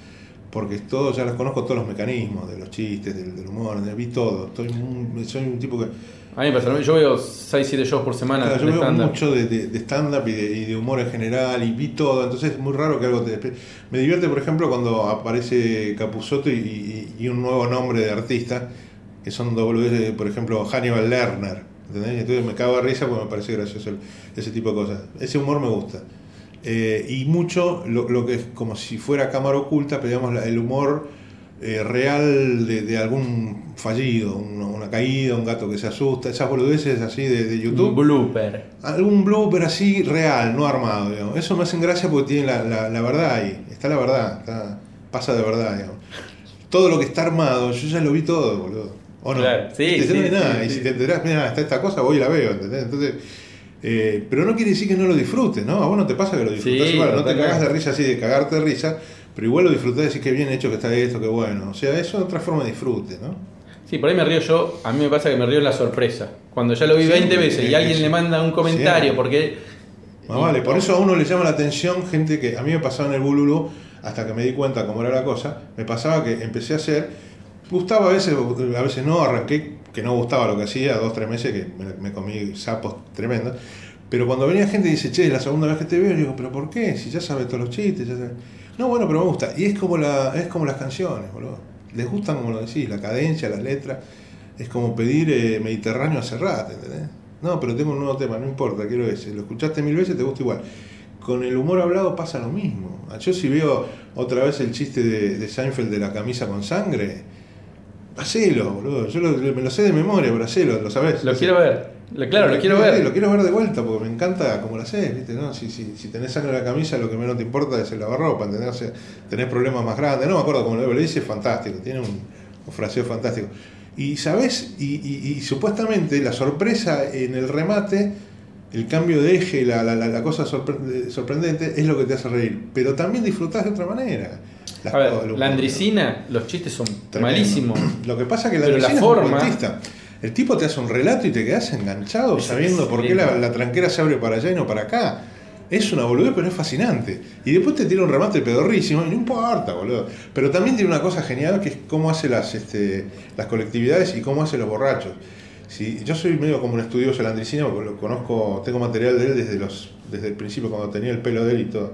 porque todo, ya las conozco todos los mecanismos, de los chistes, del, del humor, de- vi todo, estoy muy- soy un tipo que A mí me pasa, yo veo 6, 7 shows por semana Claro, yo veo mucho de, de, de stand-up y de, y de humor en general y vi todo, entonces es muy raro que algo te despe- Me divierte, por ejemplo, cuando aparece Capusotto y, y- y un nuevo nombre de artista, que son boludeces, por ejemplo, Hannibal Lerner, ¿entendés? Entonces me cago de risa porque me parece gracioso ese tipo de cosas. Ese humor me gusta. Eh, y mucho lo, lo que es como si fuera cámara oculta, pero digamos el humor eh, real de, de algún fallido, una, una caída, un gato que se asusta, esas boludeces así de, de YouTube Un blooper. algún blooper así real, no armado, digamos. Eso me hacen gracia porque tiene la, la- la verdad ahí, está la verdad, está- pasa de verdad, digamos. Todo lo que está armado, yo ya lo vi todo, boludo. ¿O no? Claro, sí, sí, no hay nada. sí, y sí. si te enterás, mira, está esta cosa, voy y la veo, ¿entendés? Entonces, eh, pero no quiere decir que no lo disfrutes, ¿no? A vos no te pasa que lo disfrutás Sí, igual, no te cagas de risa así de cagarte de risa, pero igual lo disfrutás y decís que bien hecho que está esto, que bueno. O sea, eso es otra forma de disfrute, ¿no? Sí, por ahí me río yo, a mí me pasa que me río en la sorpresa. Cuando ya lo vi Sí, 20 veces y alguien le manda un comentario porque... Más vale, por eso a uno le llama la atención gente que a mí me pasaba en el Bululú, hasta que me di cuenta cómo era la cosa, me pasaba que empecé a hacer, gustaba a veces, a veces no, arranqué que no gustaba lo que hacía, dos, tres meses que me, comí sapos tremendos, pero cuando venía gente y dice, che, la segunda vez que te veo, digo, pero ¿por qué? Si ya sabes todos los chistes, ya sabes. No, bueno, pero me gusta. Y es como, la, es como las canciones, boludo. Les gustan, como lo decís, la cadencia, las letras. Es como pedir eh, Mediterráneo a Serrat, ¿entendés? No, pero tengo un nuevo tema, no importa, quiero ese. Lo escuchaste mil veces, te gusta igual. Con el humor hablado pasa lo mismo. Yo si veo otra vez el chiste de Seinfeld de la camisa con sangre, hacelo, boludo. Yo lo- me lo sé de memoria, pero hacelo, lo sabés. Lo quiero ver. Lo- Claro, lo quiero ver. Lo quiero ver de vuelta porque me encanta como lo haces, ¿viste? ¿no? Si, si, si tenés sangre en la camisa, lo que menos te importa es el lavarropa, ¿entendés? Tenés problemas más grandes. No me acuerdo cómo lo dice, es fantástico, tiene un, un fraseo fantástico. Y sabés, y, y- y supuestamente la sorpresa en el remate, el cambio de eje, la, la, la- la cosa sorpre- sorprendente, es lo que te hace reír. Pero también disfrutás de otra manera. Las A ver, cosas del la andricina, los chistes son Tremendo. malísimos. Lo que pasa es que la la Andresina es un forma-. El tipo te hace un relato y te quedas enganchado Es sabiendo por qué la, tranquera se abre para allá y no para acá. Es una boludez, pero es fascinante. Y después te tira un remate pedorrísimo y no importa, boludo. Pero también tiene una cosa genial que es cómo hace las, este, las colectividades y cómo hace los borrachos. Si, yo soy medio como un estudioso de la Andricina porque lo conozco, tengo material de él desde los desde el principio cuando tenía el pelo de él y todo.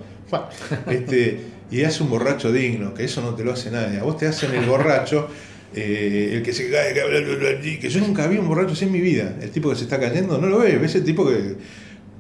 Este, y hace un borracho digno, que eso no te lo hace nadie. A vos te hacen el borracho, eh, el que se cae, que yo nunca vi un borracho así en mi vida. El tipo que se está cayendo, no lo ves, ves el tipo que.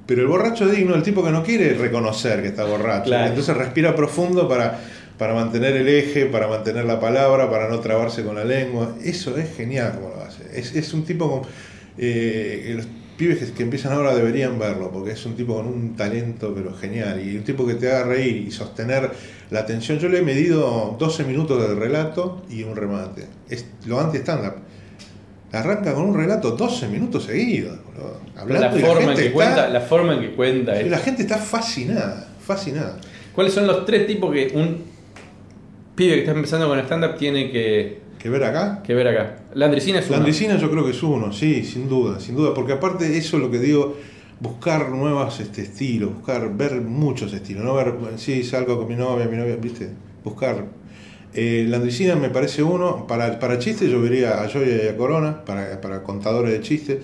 Pero el borracho digno, el tipo que no quiere reconocer que está borracho. Claro. Entonces respira profundo para, para mantener el eje, para mantener la palabra, para no trabarse con la lengua. Eso es genial como lo hace. Es, es un tipo con, eh, pibes que, que empiezan ahora deberían verlo, porque es un tipo con un talento pero genial. Y un tipo que te haga reír y sostener la atención. Yo le he medido 12 minutos de relato y un remate. Es lo anti-stand-up. arranca con un relato 12 minutos seguidos, boludo, hablando la forma, en gente que está- cuenta, la forma en que cuenta es- la gente está fascinada, fascinada. ¿Cuáles son los tres tipos que un pibe que está empezando con stand-up tiene que, ¿Que ver acá? que ver acá? La Andresina es uno. Andresina yo creo que es uno, sí, sin duda, sin duda, porque aparte eso es lo que digo, buscar nuevos este, estilos, buscar, ver muchos estilos, no ver, sí, salgo con mi novia, mi novia, viste, buscar. Eh, la Andresina me parece uno, para, para chistes yo vería a Joya y a Corona, para, para contadores de chistes.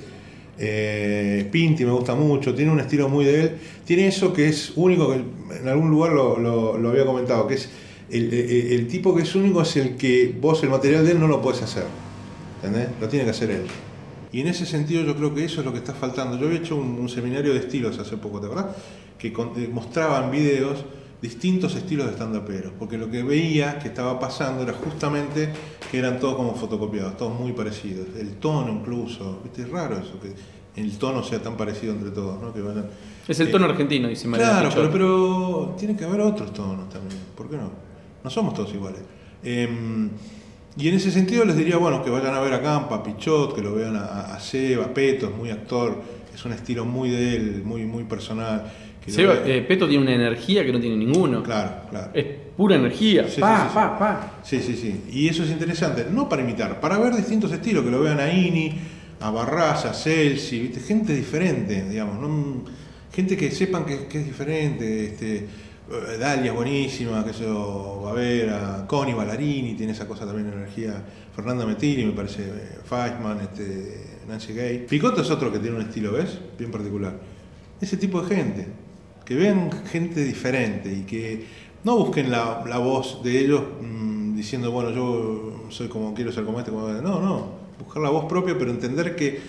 Eh, Pinti me gusta mucho, tiene un estilo muy de él, tiene eso que es único, que en algún lugar lo, lo- lo había comentado, que es el, el- el tipo que es único es el que vos el material de él no lo puedes hacer. ¿Entendés? Lo tiene que hacer él. Y en ese sentido yo creo que eso es lo que está faltando. Yo había hecho un, un seminario de estilos hace poco, ¿te acordás? Que con- eh, mostraban videos distintos estilos de stand-uperos, porque lo que veía que estaba pasando era justamente que eran todos como fotocopiados, todos muy parecidos. El tono incluso, ¿viste? Es raro eso, que el tono sea tan parecido entre todos, ¿no? Que vayan- Es el eh, tono argentino, dice María Claro, pero, pero tiene que haber otros tonos también. ¿Por qué no? No somos todos iguales. Em, y en ese sentido les diría, bueno, que vayan a ver a Campa, a Pichot, que lo vean a, a Seba, a Peto, es muy actor, es un estilo muy de él, muy, muy personal. que Seba, eh, Peto tiene una energía que no tiene ninguno. Claro, claro. Es pura energía. Sí, pa, sí, sí, sí. pa, pa. Sí, sí, sí. Y eso es interesante, no para imitar, para ver distintos estilos, que lo vean a Ini, a Barraza, a Celsi, gente diferente, digamos, ¿no? gente que sepan que, que es diferente. Este, Dalia es buenísima, que yo, Bavera, Connie Ballarini, tiene esa cosa también de energía. Fernanda Metini, me parece, eh, Feisman, este, Nancy Gay. Picotto es otro que tiene un estilo, ¿ves? Bien particular. Ese tipo de gente, que vean gente diferente y que no busquen la, la voz de ellos mm, diciendo, bueno, yo soy como quiero ser como este, como este. No, no, buscar la voz propia, pero entender que,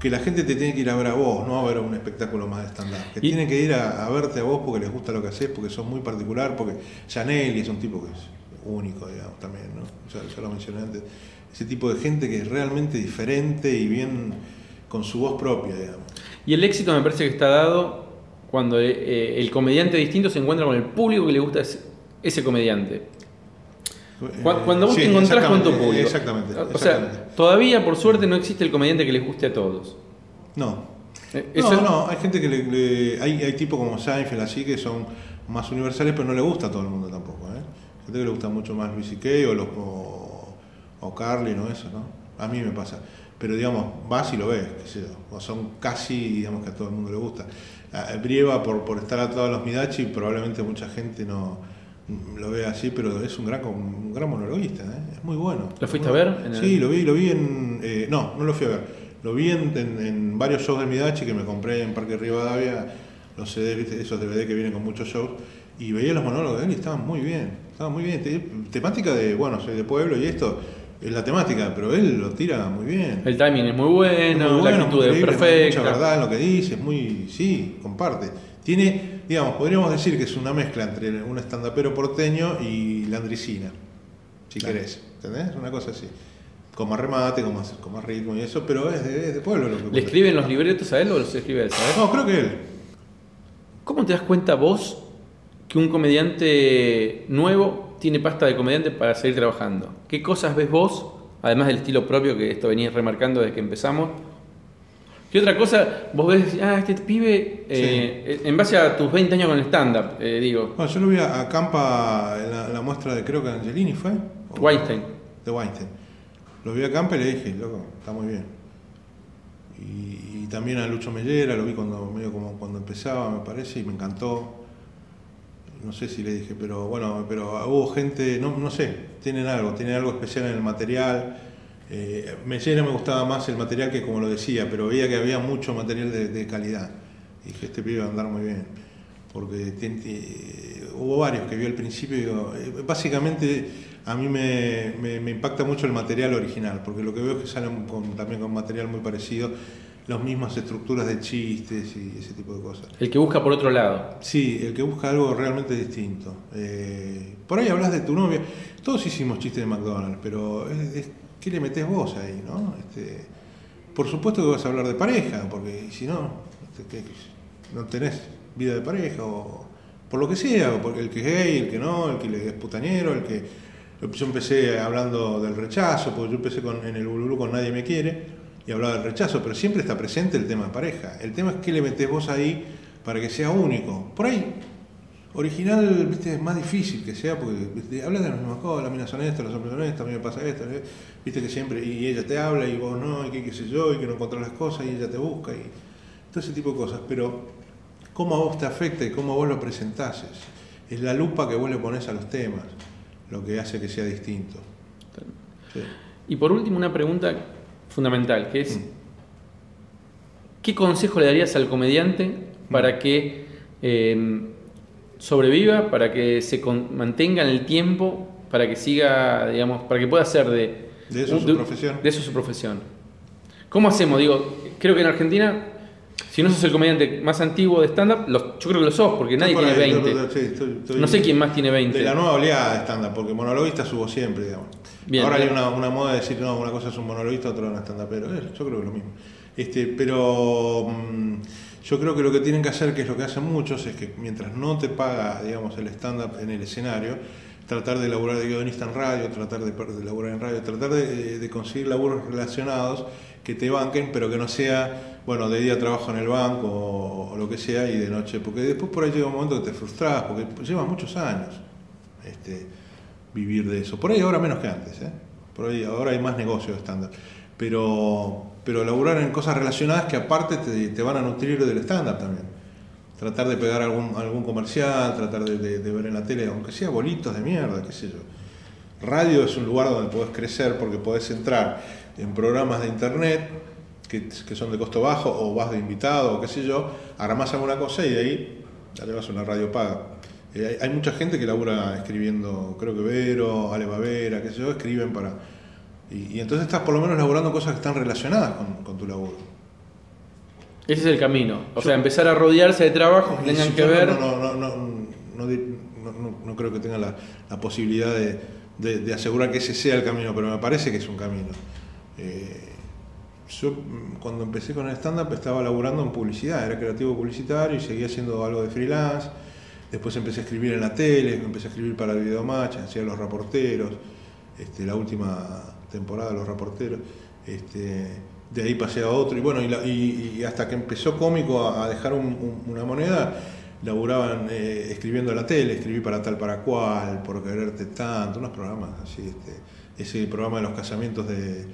que la gente te tiene que ir a ver a vos, no a ver un espectáculo más de stand-up. Que Y- tiene que ir a, a verte a vos porque les gusta lo que haces, porque sos muy particular, porque Janelli es un tipo que es único, digamos, también, ¿no? Ya, ya lo mencioné antes. Ese tipo de gente que es realmente diferente y bien con su voz propia, digamos. Y el éxito me parece que está dado cuando eh, el comediante distinto se encuentra con el público que le gusta ese, ese comediante. Cu- Cuando vos Sí, te encontrás con tu público. Exactamente. O sea, todavía por suerte no existe el comediante que les guste a todos. no. Eh, No, eso- no, hay gente que le, le- hay, hay tipos como Seinfeld así que son más universales, pero no le gusta a todo el mundo tampoco. ¿eh? Gente que le gusta mucho más Luis C.K. o, los, o, o Carlin o eso, ¿no? A mí me pasa. Pero digamos, vas y lo ves, qué sé yo. O son casi, digamos que a todo el mundo le gusta. A- Brieva, por, por estar atado a los Midachi, probablemente mucha gente no lo ve así, pero es un gran, un gran monologuista, ¿eh? es muy bueno. ¿Lo fuiste a ver en el- Sí, lo vi, lo vi en. eh, no, no lo fui a ver. Lo vi en, en- en varios shows de Midachi que me compré en Parque Rivadavia, los CD, ¿viste? esos DVD que vienen con muchos shows, y veía los monólogos de él y estaban muy bien. Estaban muy bien. Te- temática de, bueno, soy de pueblo y esto es la temática, pero él lo tira muy bien. El timing es muy bueno, Es muy la bueno, actitud es muy perfecta. Mucha verdad en lo que dice, es muy. Sí, comparte. Tiene, digamos, podríamos decir que es una mezcla entre un estandapero porteño y la andricina, si Claro. querés. ¿Entendés? Una cosa así. Con más remate, con más, con más ritmo y eso, pero es de, es de pueblo lo que ¿Le escriben los libretos a él o los escribe él, sabes? No, creo que él. ¿Cómo te das cuenta vos que un comediante nuevo tiene pasta de comediante para seguir trabajando? ¿Qué cosas ves vos, además del estilo propio que esto venís remarcando desde que empezamos? ¿Qué otra cosa vos ves, ah, este pibe, eh, en base a tus 20 años con el stand-up, eh, digo, Bueno, yo lo vi a, a Campa en la, la muestra de, creo que Angelini fue. O- Weinstein. De Weinstein. Lo vi a Campa y le dije, loco, está muy bien. Y, y también a Lucho Mellera, lo vi cuando medio como cuando empezaba, me parece, y me encantó. No sé si le dije, pero bueno, pero hubo gente, no, no sé, tienen algo, tienen algo especial en el material. Eh, Mellera me gustaba más el material que como lo decía, pero veía que había mucho material de, de calidad. Y dije, este pibe va a andar muy bien. Porque eh, hubo varios que vi al principio y digo, eh, básicamente a mí me, me- me impacta mucho el material original, porque lo que veo es que salen con- también con material muy parecido, las mismas estructuras de chistes y ese tipo de cosas. el que busca por otro lado. Sí, el que busca algo realmente distinto. Eh, por ahí hablas de tu novia. Todos hicimos chistes de McDonald's, pero es- es- ¿qué le metes vos ahí? ¿no? Este, por supuesto que vas a hablar de pareja, porque si no, este, ¿qué- no tenés vida de pareja, o por lo que sea, el que es gay, el que no, el que es putañero, el que Yo empecé hablando del rechazo, porque yo empecé con, en el Bululú con Nadie Me Quiere y hablaba del rechazo, pero siempre está presente el tema de pareja. El tema es que le metes vos ahí para que sea único. Por ahí, original, viste, es más difícil que sea, porque ¿viste? hablas de las mismas cosas, las minas son estas, los hombres son estas, a mí me pasa esto, ¿eh? viste que siempre, y ella te habla y vos no, y qué, sé yo, y que no encontrás las cosas, y ella te busca, y todo ese tipo de cosas. Pero, ¿cómo a vos te afecta y cómo vos lo presentás? Es, la lupa que vos le pones a los temas lo que hace que sea distinto. Sí. Y por último, una pregunta fundamental, que es, mm. ¿qué consejo le darías al comediante para que eh, sobreviva, para que se mantenga en el tiempo, para que siga, digamos, para que pueda ser de... De eso su profesión. De eso su profesión. ¿Cómo hacemos? Digo, creo que en Argentina si no sos el comediante más antiguo de stand-up, yo creo que lo sos, porque nadie tiene 20. no sé quién más tiene 20. De la nueva oleada de stand-up, porque monologuista subo siempre, digamos. Ahora hay una, una, moda de decir, no, una cosa es un monologuista, otra es un stand-up, pero yo creo que es lo mismo. Este, pero mm, yo creo que lo que tienen que hacer, que es lo que hacen muchos, es que mientras no te paga, digamos, el stand-up en el escenario, tratar de elaborar de guionista en radio, tratar de, de elaborar en radio, tratar de, de conseguir laburos relacionados que te banquen, pero que no sea bueno, de día trabajo en el banco o, lo que sea y de noche, porque después por ahí llega un momento que te frustras, porque lleva muchos años este, vivir de eso. Por ahí ahora menos que antes, ¿eh? por ahí ahora hay más negocio estándar, pero, pero laburar en cosas relacionadas que aparte te, van a nutrir del estándar también. Tratar de pegar algún, algún comercial, tratar de, ver en la tele, aunque sea bolitos de mierda, qué sé yo. Radio es un lugar donde puedes crecer porque podés entrar en programas de internet que, son de costo bajo o vas de invitado o qué sé yo, armás alguna cosa y de ahí le vas a una radio paga. Eh, hay, mucha gente que labura escribiendo, creo que Vero, Ale Bavera, qué sé yo, escriben para... Y, entonces estás por lo menos laburando cosas que están relacionadas con, tu laburo. Ese es el camino. O sea, empezar a rodearse de trabajos que tengan que ver... No, no, no, no, creo que tenga la, posibilidad de, asegurar que ese sea el camino, pero me parece que es un camino. Eh, yo mm, cuando empecé con el stand-up estaba laburando en publicidad, era creativo publicitario y seguía haciendo algo de freelance. Después empecé a escribir en la tele, empecé a escribir para Videomatch, hacía los reporteros, este, la última temporada de los reporteros. Este, de ahí pasé a otro y bueno, y, hasta que empezó cómico a, dejar una moneda, laburaban eh, escribiendo en la tele, escribí para tal para cual, por quererte tanto, unos programas así, este, ese programa de los casamientos de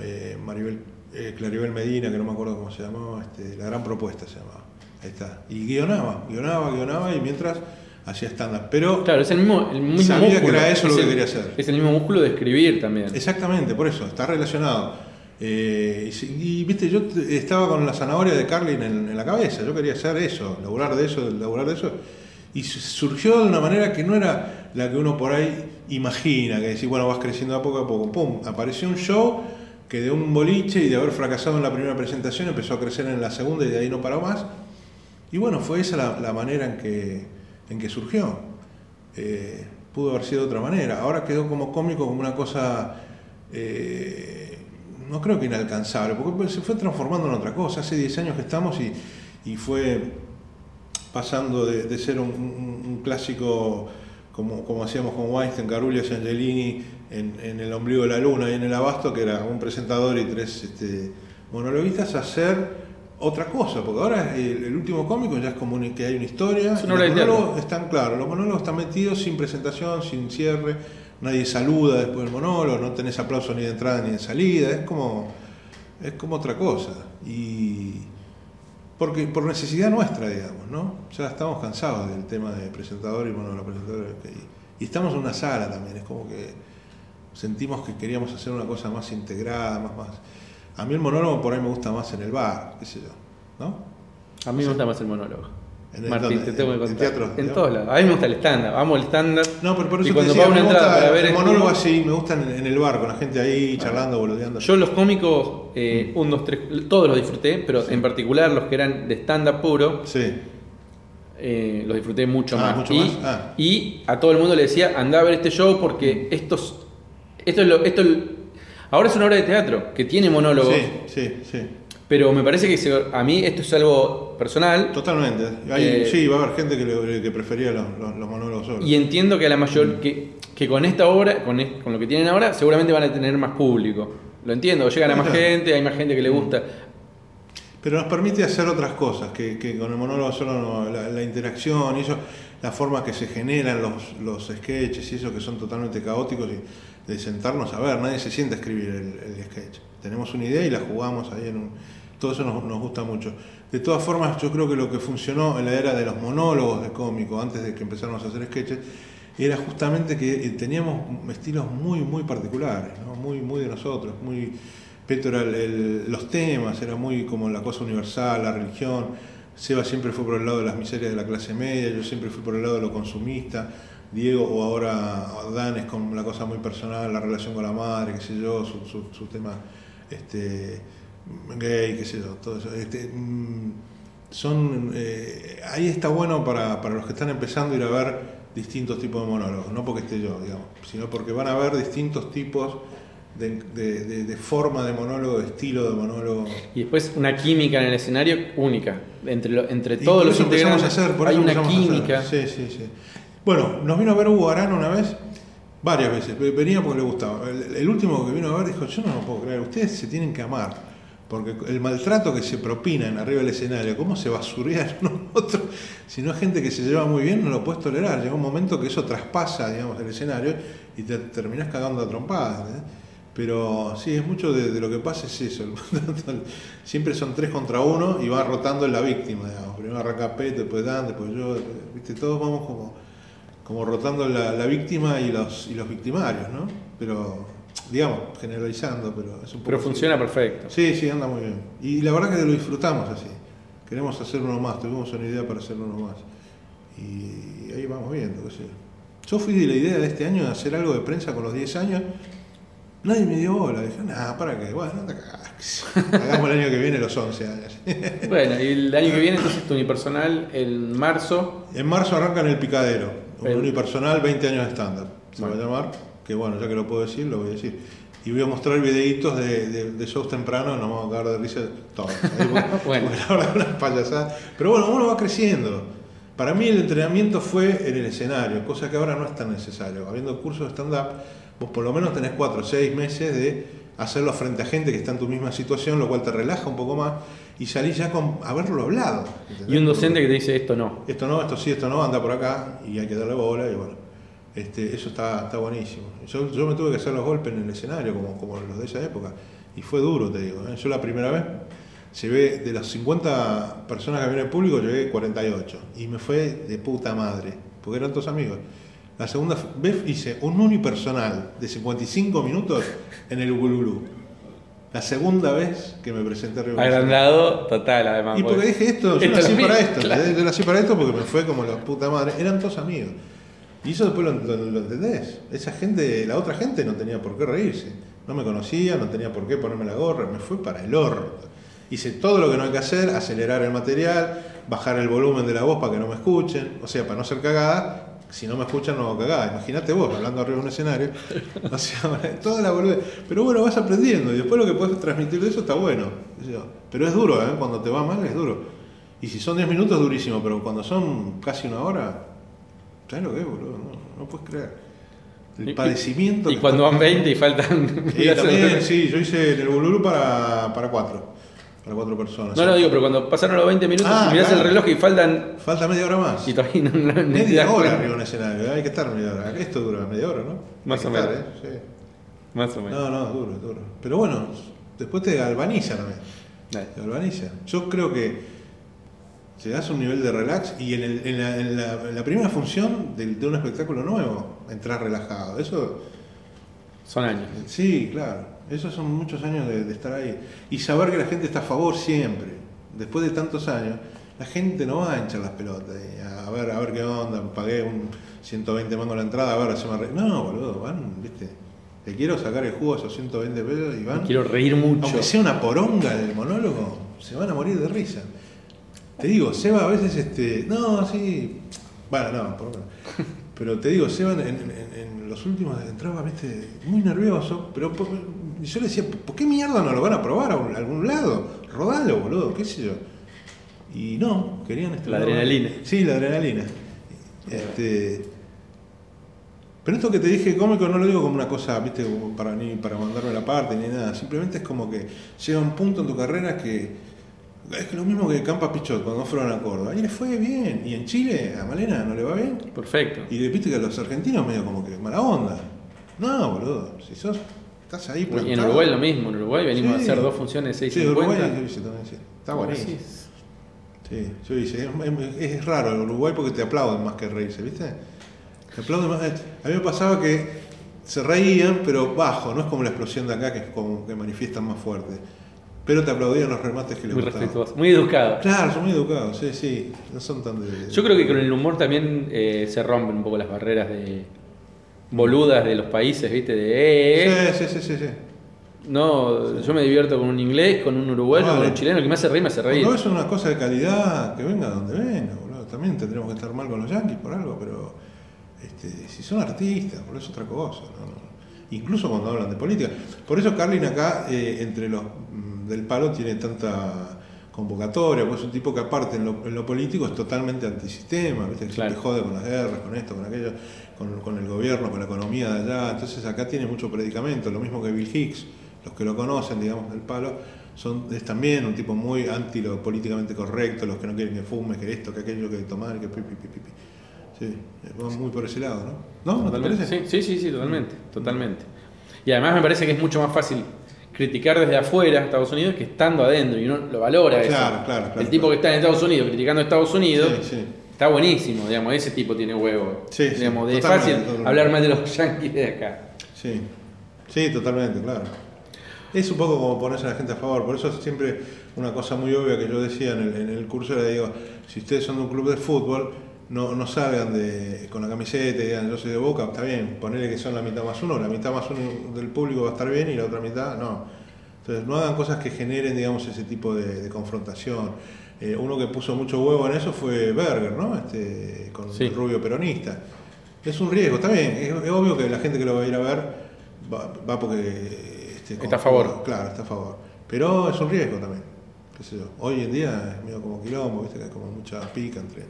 eh, Maribel eh, Claribel Medina, que no me acuerdo cómo se llamaba, este, La Gran Propuesta se llamaba. Ahí está. Y guionaba, guionaba, guionaba y mientras hacía estándar. Pero claro, es el mismo, el mismo sabía músculo. que era eso lo que quería hacer. Es el mismo músculo de escribir también. Exactamente, por eso, está relacionado. Eh, y, viste, yo estaba con la zanahoria de Carlin en, la cabeza, yo quería hacer eso, laburar de eso, laburar de eso. Y surgió de una manera que no era la que uno por ahí imagina, que decir, bueno, vas creciendo a poco a poco. Pum, apareció un show que de un boliche y de haber fracasado en la primera presentación empezó a crecer en la segunda y de ahí no paró más. Y bueno, fue esa la, manera en que, en que surgió. Eh, pudo haber sido de otra manera. Ahora quedó como cómico, como una cosa, eh, no creo que inalcanzable, porque pues se fue transformando en otra cosa. Hace 10 años que estamos y, fue pasando de, ser un, clásico como, hacíamos con Weinstein, Carulias Angelini, en, el ombligo de la luna y en el abasto, que era un presentador y tres este, monologuistas, hacer otra cosa, porque ahora el, último cómico ya es como que hay una historia. los monólogos están claros, los monólogos están metidos sin presentación, sin cierre, nadie saluda después del monólogo, no tenés aplauso ni de entrada ni de salida, es como, es como otra cosa. Y porque por necesidad nuestra, digamos, ¿no? Ya estamos cansados del tema de presentador y monólogo, presentador. Y, y estamos en una sala también, es como que sentimos que queríamos hacer una cosa más integrada, más, más. A mí el monólogo por ahí me gusta más en el bar, qué sé yo, ¿no? A mí me gusta más el monólogo. ¿En Martín, te tengo que contar. ¿En, teatro, en todos lados. A mí me gusta el estándar, vamos al estándar. No, pero por eso y cuando decía, una entrada para ver el monólogo así, me gusta en, el bar, con la gente ahí charlando, boludeando. Yo los cómicos, eh, un, dos, tres, todos los disfruté, pero en particular los que eran de stand-up puro. Sí. Eh, los disfruté mucho ah, más. Mucho y, más? Ah. y a todo el mundo le decía, anda a ver este show porque estos esto es lo, esto, ahora es una obra de teatro que tiene monólogos. Sí, sí, sí. Pero me parece que a mí esto es algo personal. Totalmente. Eh, sí, va a haber gente que, que prefería los, monólogos solos. Y entiendo que a la mayor. que que con esta obra, con, es- con lo que tienen ahora, seguramente van a tener más público. Lo entiendo, llegan a más gente, hay más gente que le gusta. Pero nos permite hacer otras cosas, que, que con el monólogo solo no, la, la interacción y eso, la forma que se generan los, los sketches y eso que son totalmente caóticos y de sentarnos a ver, nadie se sienta a escribir el, el sketch. Tenemos una idea y la jugamos ahí en un... Todo eso nos, nos gusta mucho. De todas formas, yo creo que lo que funcionó en la era de los monólogos de cómico, antes de que empezáramos a hacer sketches, era justamente que eh, teníamos estilos muy, muy particulares, ¿no? muy, muy de nosotros, muy... Peto era el- el- los temas, era muy como la cosa universal, la religión. Seba siempre fue por el lado de las miserias de la clase media, yo siempre fui por el lado de lo consumista. Diego o ahora Dan es con la cosa muy personal, la relación con la madre, qué sé yo, su, su, su tema este, gay, qué sé yo, todo eso. Este, mm, son, eh, ahí está bueno para, para los que están empezando ir a ver distintos tipos de monólogos, no porque esté yo, digamos, sino porque van a ver distintos tipos de, de- de- de forma de monólogo, de estilo de monólogo. Y después una química en el escenario única. Entre, lo- entre todos los empezamos integrantes a hacer, por hay una a química. Sí, sí, sí. Bueno, nos vino a ver Hugo Arana una vez, varias veces. Venía porque le gustaba. El, último que vino a ver dijo: Yo no lo puedo creer, ustedes se tienen que amar. Porque el maltrato que se propinan arriba del escenario, cómo se basurean otro, si no es gente que se lleva muy bien, no lo puedes tolerar. Llega un momento que eso traspasa, digamos, el escenario y te terminás cagando a trompadas. ¿entendés? Pero sí, es mucho de, lo que pasa es eso. Siempre son tres contra uno y va rotando la víctima, digamos. Primero arranca Peto, después Dan, después yo, ¿viste? Todos vamos como, como rotando la, la víctima y los, y los victimarios, ¿no? Pero, digamos, generalizando, pero es un poco Pero así. funciona perfecto. Sí, sí, anda muy bien. Y la verdad que lo disfrutamos así. Queremos hacer uno más, tuvimos una idea para hacer uno más. Y ahí vamos viendo, qué sé. Yo fui de la idea de este año de hacer algo de prensa con los 10 años. Nadie me dio bola. Dije, nada, ¿para qué? Bueno, anda. Hagamos el año que viene los 11 años. Bueno, y el año que viene entonces tu unipersonal en marzo. En marzo arranca en el Picadero, un unipersonal 20 años de estándar. Se Bueno. va a llamar, que bueno, ya que lo puedo decir, lo voy a decir. Y voy a mostrar videitos de, de, de shows tempranos, nos vamos a cagar de risa voy- Bueno. una. Pero bueno, uno va creciendo. Para mí el entrenamiento fue en el escenario, cosa que ahora no es tan necesario. Habiendo cursos de stand-up, vos por lo menos tenés 4 o 6 meses de hacerlo frente a gente que está en tu misma situación, lo cual te relaja un poco más y salís ya con haberlo hablado. ¿entendés? Y un docente que te dice esto no. esto no, esto sí, esto no, anda por acá y hay que darle bola y bueno, este, eso está, está buenísimo. Yo, yo me tuve que hacer los golpes en el escenario como, como los de esa época y fue duro, te digo. ¿eh? Yo la primera vez llevé, de las 50 personas que había en el público, llevé 48 y me fue de puta madre, porque eran todos amigos. La segunda vez hice un unipersonal de 55 minutos en el Gululú. La segunda vez que me presenté del escenario. Agrandado total, además. Y porque dije esto, yo nací para esto, claro. yo nací para esto porque me fue como la puta madre, eran todos amigos. Y eso después lo, lo- lo entendés. Esa gente, la otra gente no tenía por qué reírse. No me conocía, no tenía por qué ponerme la gorra, me fue para el orto. Hice todo lo que no hay que hacer, acelerar el material, bajar el volumen de la voz para que no me escuchen, o sea, para no ser cagada. Si no me escuchan, no cagada. Imagínate vos hablando arriba de un escenario. O sea, toda la boludez. Pero bueno, vas aprendiendo y después lo que puedes transmitir de eso está bueno. Pero es duro, ¿eh? Cuando te va mal es duro. Y si son 10 minutos es durísimo, pero cuando son casi una hora, ¿sabes lo que es, boludo? No, no puedes creer. El Y- padecimiento. Y cuando van 20 y faltan. Sí, también, sí, yo hice el Bululú para, para cuatro. Para cuatro personas. No lo digo, pero cuando pasaron los 20 minutos Ah, mirás claro. el reloj y faltan. Falta media hora más. Y todavía no, no- Media das hora cuenta. arriba un escenario, hay que estar media hora. Esto dura media hora, ¿no? Más Hay o menos. estar, ¿eh? Más o Sí. menos. No, no, es duro, es duro. Pero bueno, después te galvaniza también. Dale. Te galvaniza. Yo creo que llegas a un nivel de relax y en, el- en la, en la- en la primera función de, de un espectáculo nuevo entras relajado. Eso, Son años. sí, claro. Esos son muchos años de, de estar ahí. Y saber que la gente está a favor siempre. Después de tantos años, la gente no va a hinchar las pelotas. a ver, a ver qué onda, pagué un 120 mangos la entrada, a ver, se me re- No, boludo, van, viste. Te quiero sacar el jugo a esos 120 pesos y van. Quiero reír mucho. Aunque sea una poronga el monólogo, se van a morir de risa. Te digo, Seba a veces, este, no, sí, bueno, no, poronga. Pero te digo, Seba en, en- en- los últimos entraba, viste, muy nervioso, pero por- yo le decía, ¿por qué mierda no lo van a probar a un- a algún lado? Rodalo, boludo, qué sé yo. Y no, querían este La adrenalina. Sí, la adrenalina. Este, Pero esto que te dije cómico no lo digo como una cosa, viste, para ni para mandarme la parte ni nada. Simplemente es como que llega un punto en tu carrera que es que lo mismo que Campa Pichot cuando fueron a Córdoba. Y le fue bien. Y en Chile, a Malena no le va bien. Perfecto. Y viste que a los argentinos medio como que mala onda. No, boludo. Si sos, estás ahí Y en. Uruguay lo mismo. En Uruguay venimos Sí. a hacer dos funciones de Sí, 6.50. Uruguay yo hice también, sí. Está buenísimo. sí. Sí, yo hice. Es, es- raro el Uruguay porque te aplauden más que reírse, ¿viste? Te aplauden más. A mí me pasaba que se reían, pero bajo, no es como la explosión de acá que es como que manifiestan más fuerte. Pero te aplaudían los remates que les Muy gustaban. respetuoso. Muy educado. Claro, son muy educados, sí, sí. No son tan de. Yo creo que con el humor también eh, se rompen un poco las barreras de boludas de los países, ¿viste? De, eh, Sí, sí, sí, sí. sí. no, yo me divierto con un inglés, con un uruguayo, Vale. con un chileno, el que me hace reír, me hace reír. Cuando es una cosa de calidad, que venga donde venga, boludo. También tendremos que estar mal con los yankees por algo, pero este, si son artistas, eso es otra cosa. ¿no? No. Incluso cuando hablan de política. Por eso Carlin acá, eh, entre los mm, del palo, tiene tanta convocatoria, porque es un tipo que aparte en lo, en lo político es totalmente antisistema, ¿viste? que Claro. se jode con las guerras, con esto, con aquello, con, con el gobierno, con la economía de allá. Entonces acá tiene mucho predicamento, lo mismo que Bill Hicks, los que lo conocen, digamos, del palo, son, es también un tipo muy anti lo políticamente correcto, los que no quieren que fume, que esto, que aquello, que tomar, que pi, pi, pi, pi, pi. Sí, va muy por ese lado, ¿no? ¿No? ¿No te parece? Sí, sí, sí, sí, totalmente, totalmente. Y además me parece que es mucho más fácil criticar desde afuera a Estados Unidos que estando adentro y uno lo valora eso. Claro, claro, claro, El tipo que está en Estados Unidos criticando a Estados Unidos Sí, sí. está buenísimo, digamos, ese tipo tiene huevo. Sí, digamos, totalmente, fácil totalmente. hablar mal de los yankees de acá. Sí, sí, totalmente, claro. Es un poco como ponerse a la gente a favor, por eso es siempre una cosa muy obvia que yo decía en el, en el curso, era digo, si ustedes son de un club de fútbol, no, no salgan de, con la camiseta y digan yo soy de Boca, está bien, ponerle que son la mitad más uno, la mitad más uno del público va a estar bien y la otra mitad no. Entonces no hagan cosas que generen, digamos, ese tipo de, de confrontación. Eh, uno que puso mucho huevo en eso fue Berger, ¿no? Este, con Sí. el rubio peronista. Es un riesgo, está bien, es, es obvio que la gente que lo va a ir a ver va, va porque este, Está a favor. Claro, está a favor. Pero es un riesgo también. qué sé yo. Hoy en día es medio como quilombo, ¿viste? que hay como mucha pica entre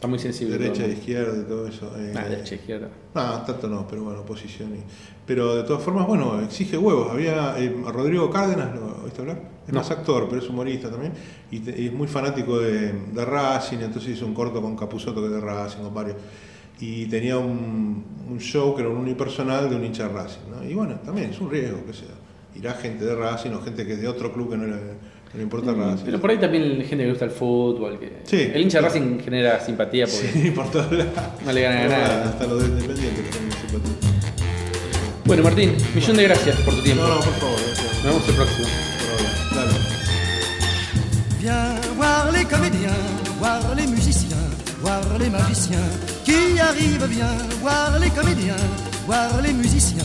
Está muy sensible. derecha todo. e izquierda y todo eso. eh, Ah, derecha, izquierda. no, tanto no, pero bueno, oposición. Y, pero de todas formas, bueno, exige huevos. Había eh, a Rodrigo Cárdenas, ¿lo oíste hablar? Es No. más actor, pero es humorista también. Y, te- y es muy fanático de, de Racing, entonces hizo un corto con Capuzoto que es de Racing, con varios. Y tenía un, un show que era un unipersonal de un hincha de Racing. ¿no? Y bueno, también es un riesgo, que sea. Irá gente de Racing o gente que es de otro club que no le, no importa. Mm, Pero por ahí también hay gente que le gusta el fútbol. Que... Sí. El hincha de Racing genera simpatía porque Sí, por todos lados. no le ganan a nada. bueno, Hasta los de Independiente que tienen simpatía. Bueno, Martín, millón de gracias por tu tiempo. No, no, por favor. gracias. Nos vemos el próximo. Por. Dale. Viens voir les comédiens, voir les musiciens, voir les magiciens qui arrivent. Viens voir les comédiens, voir les musiciens,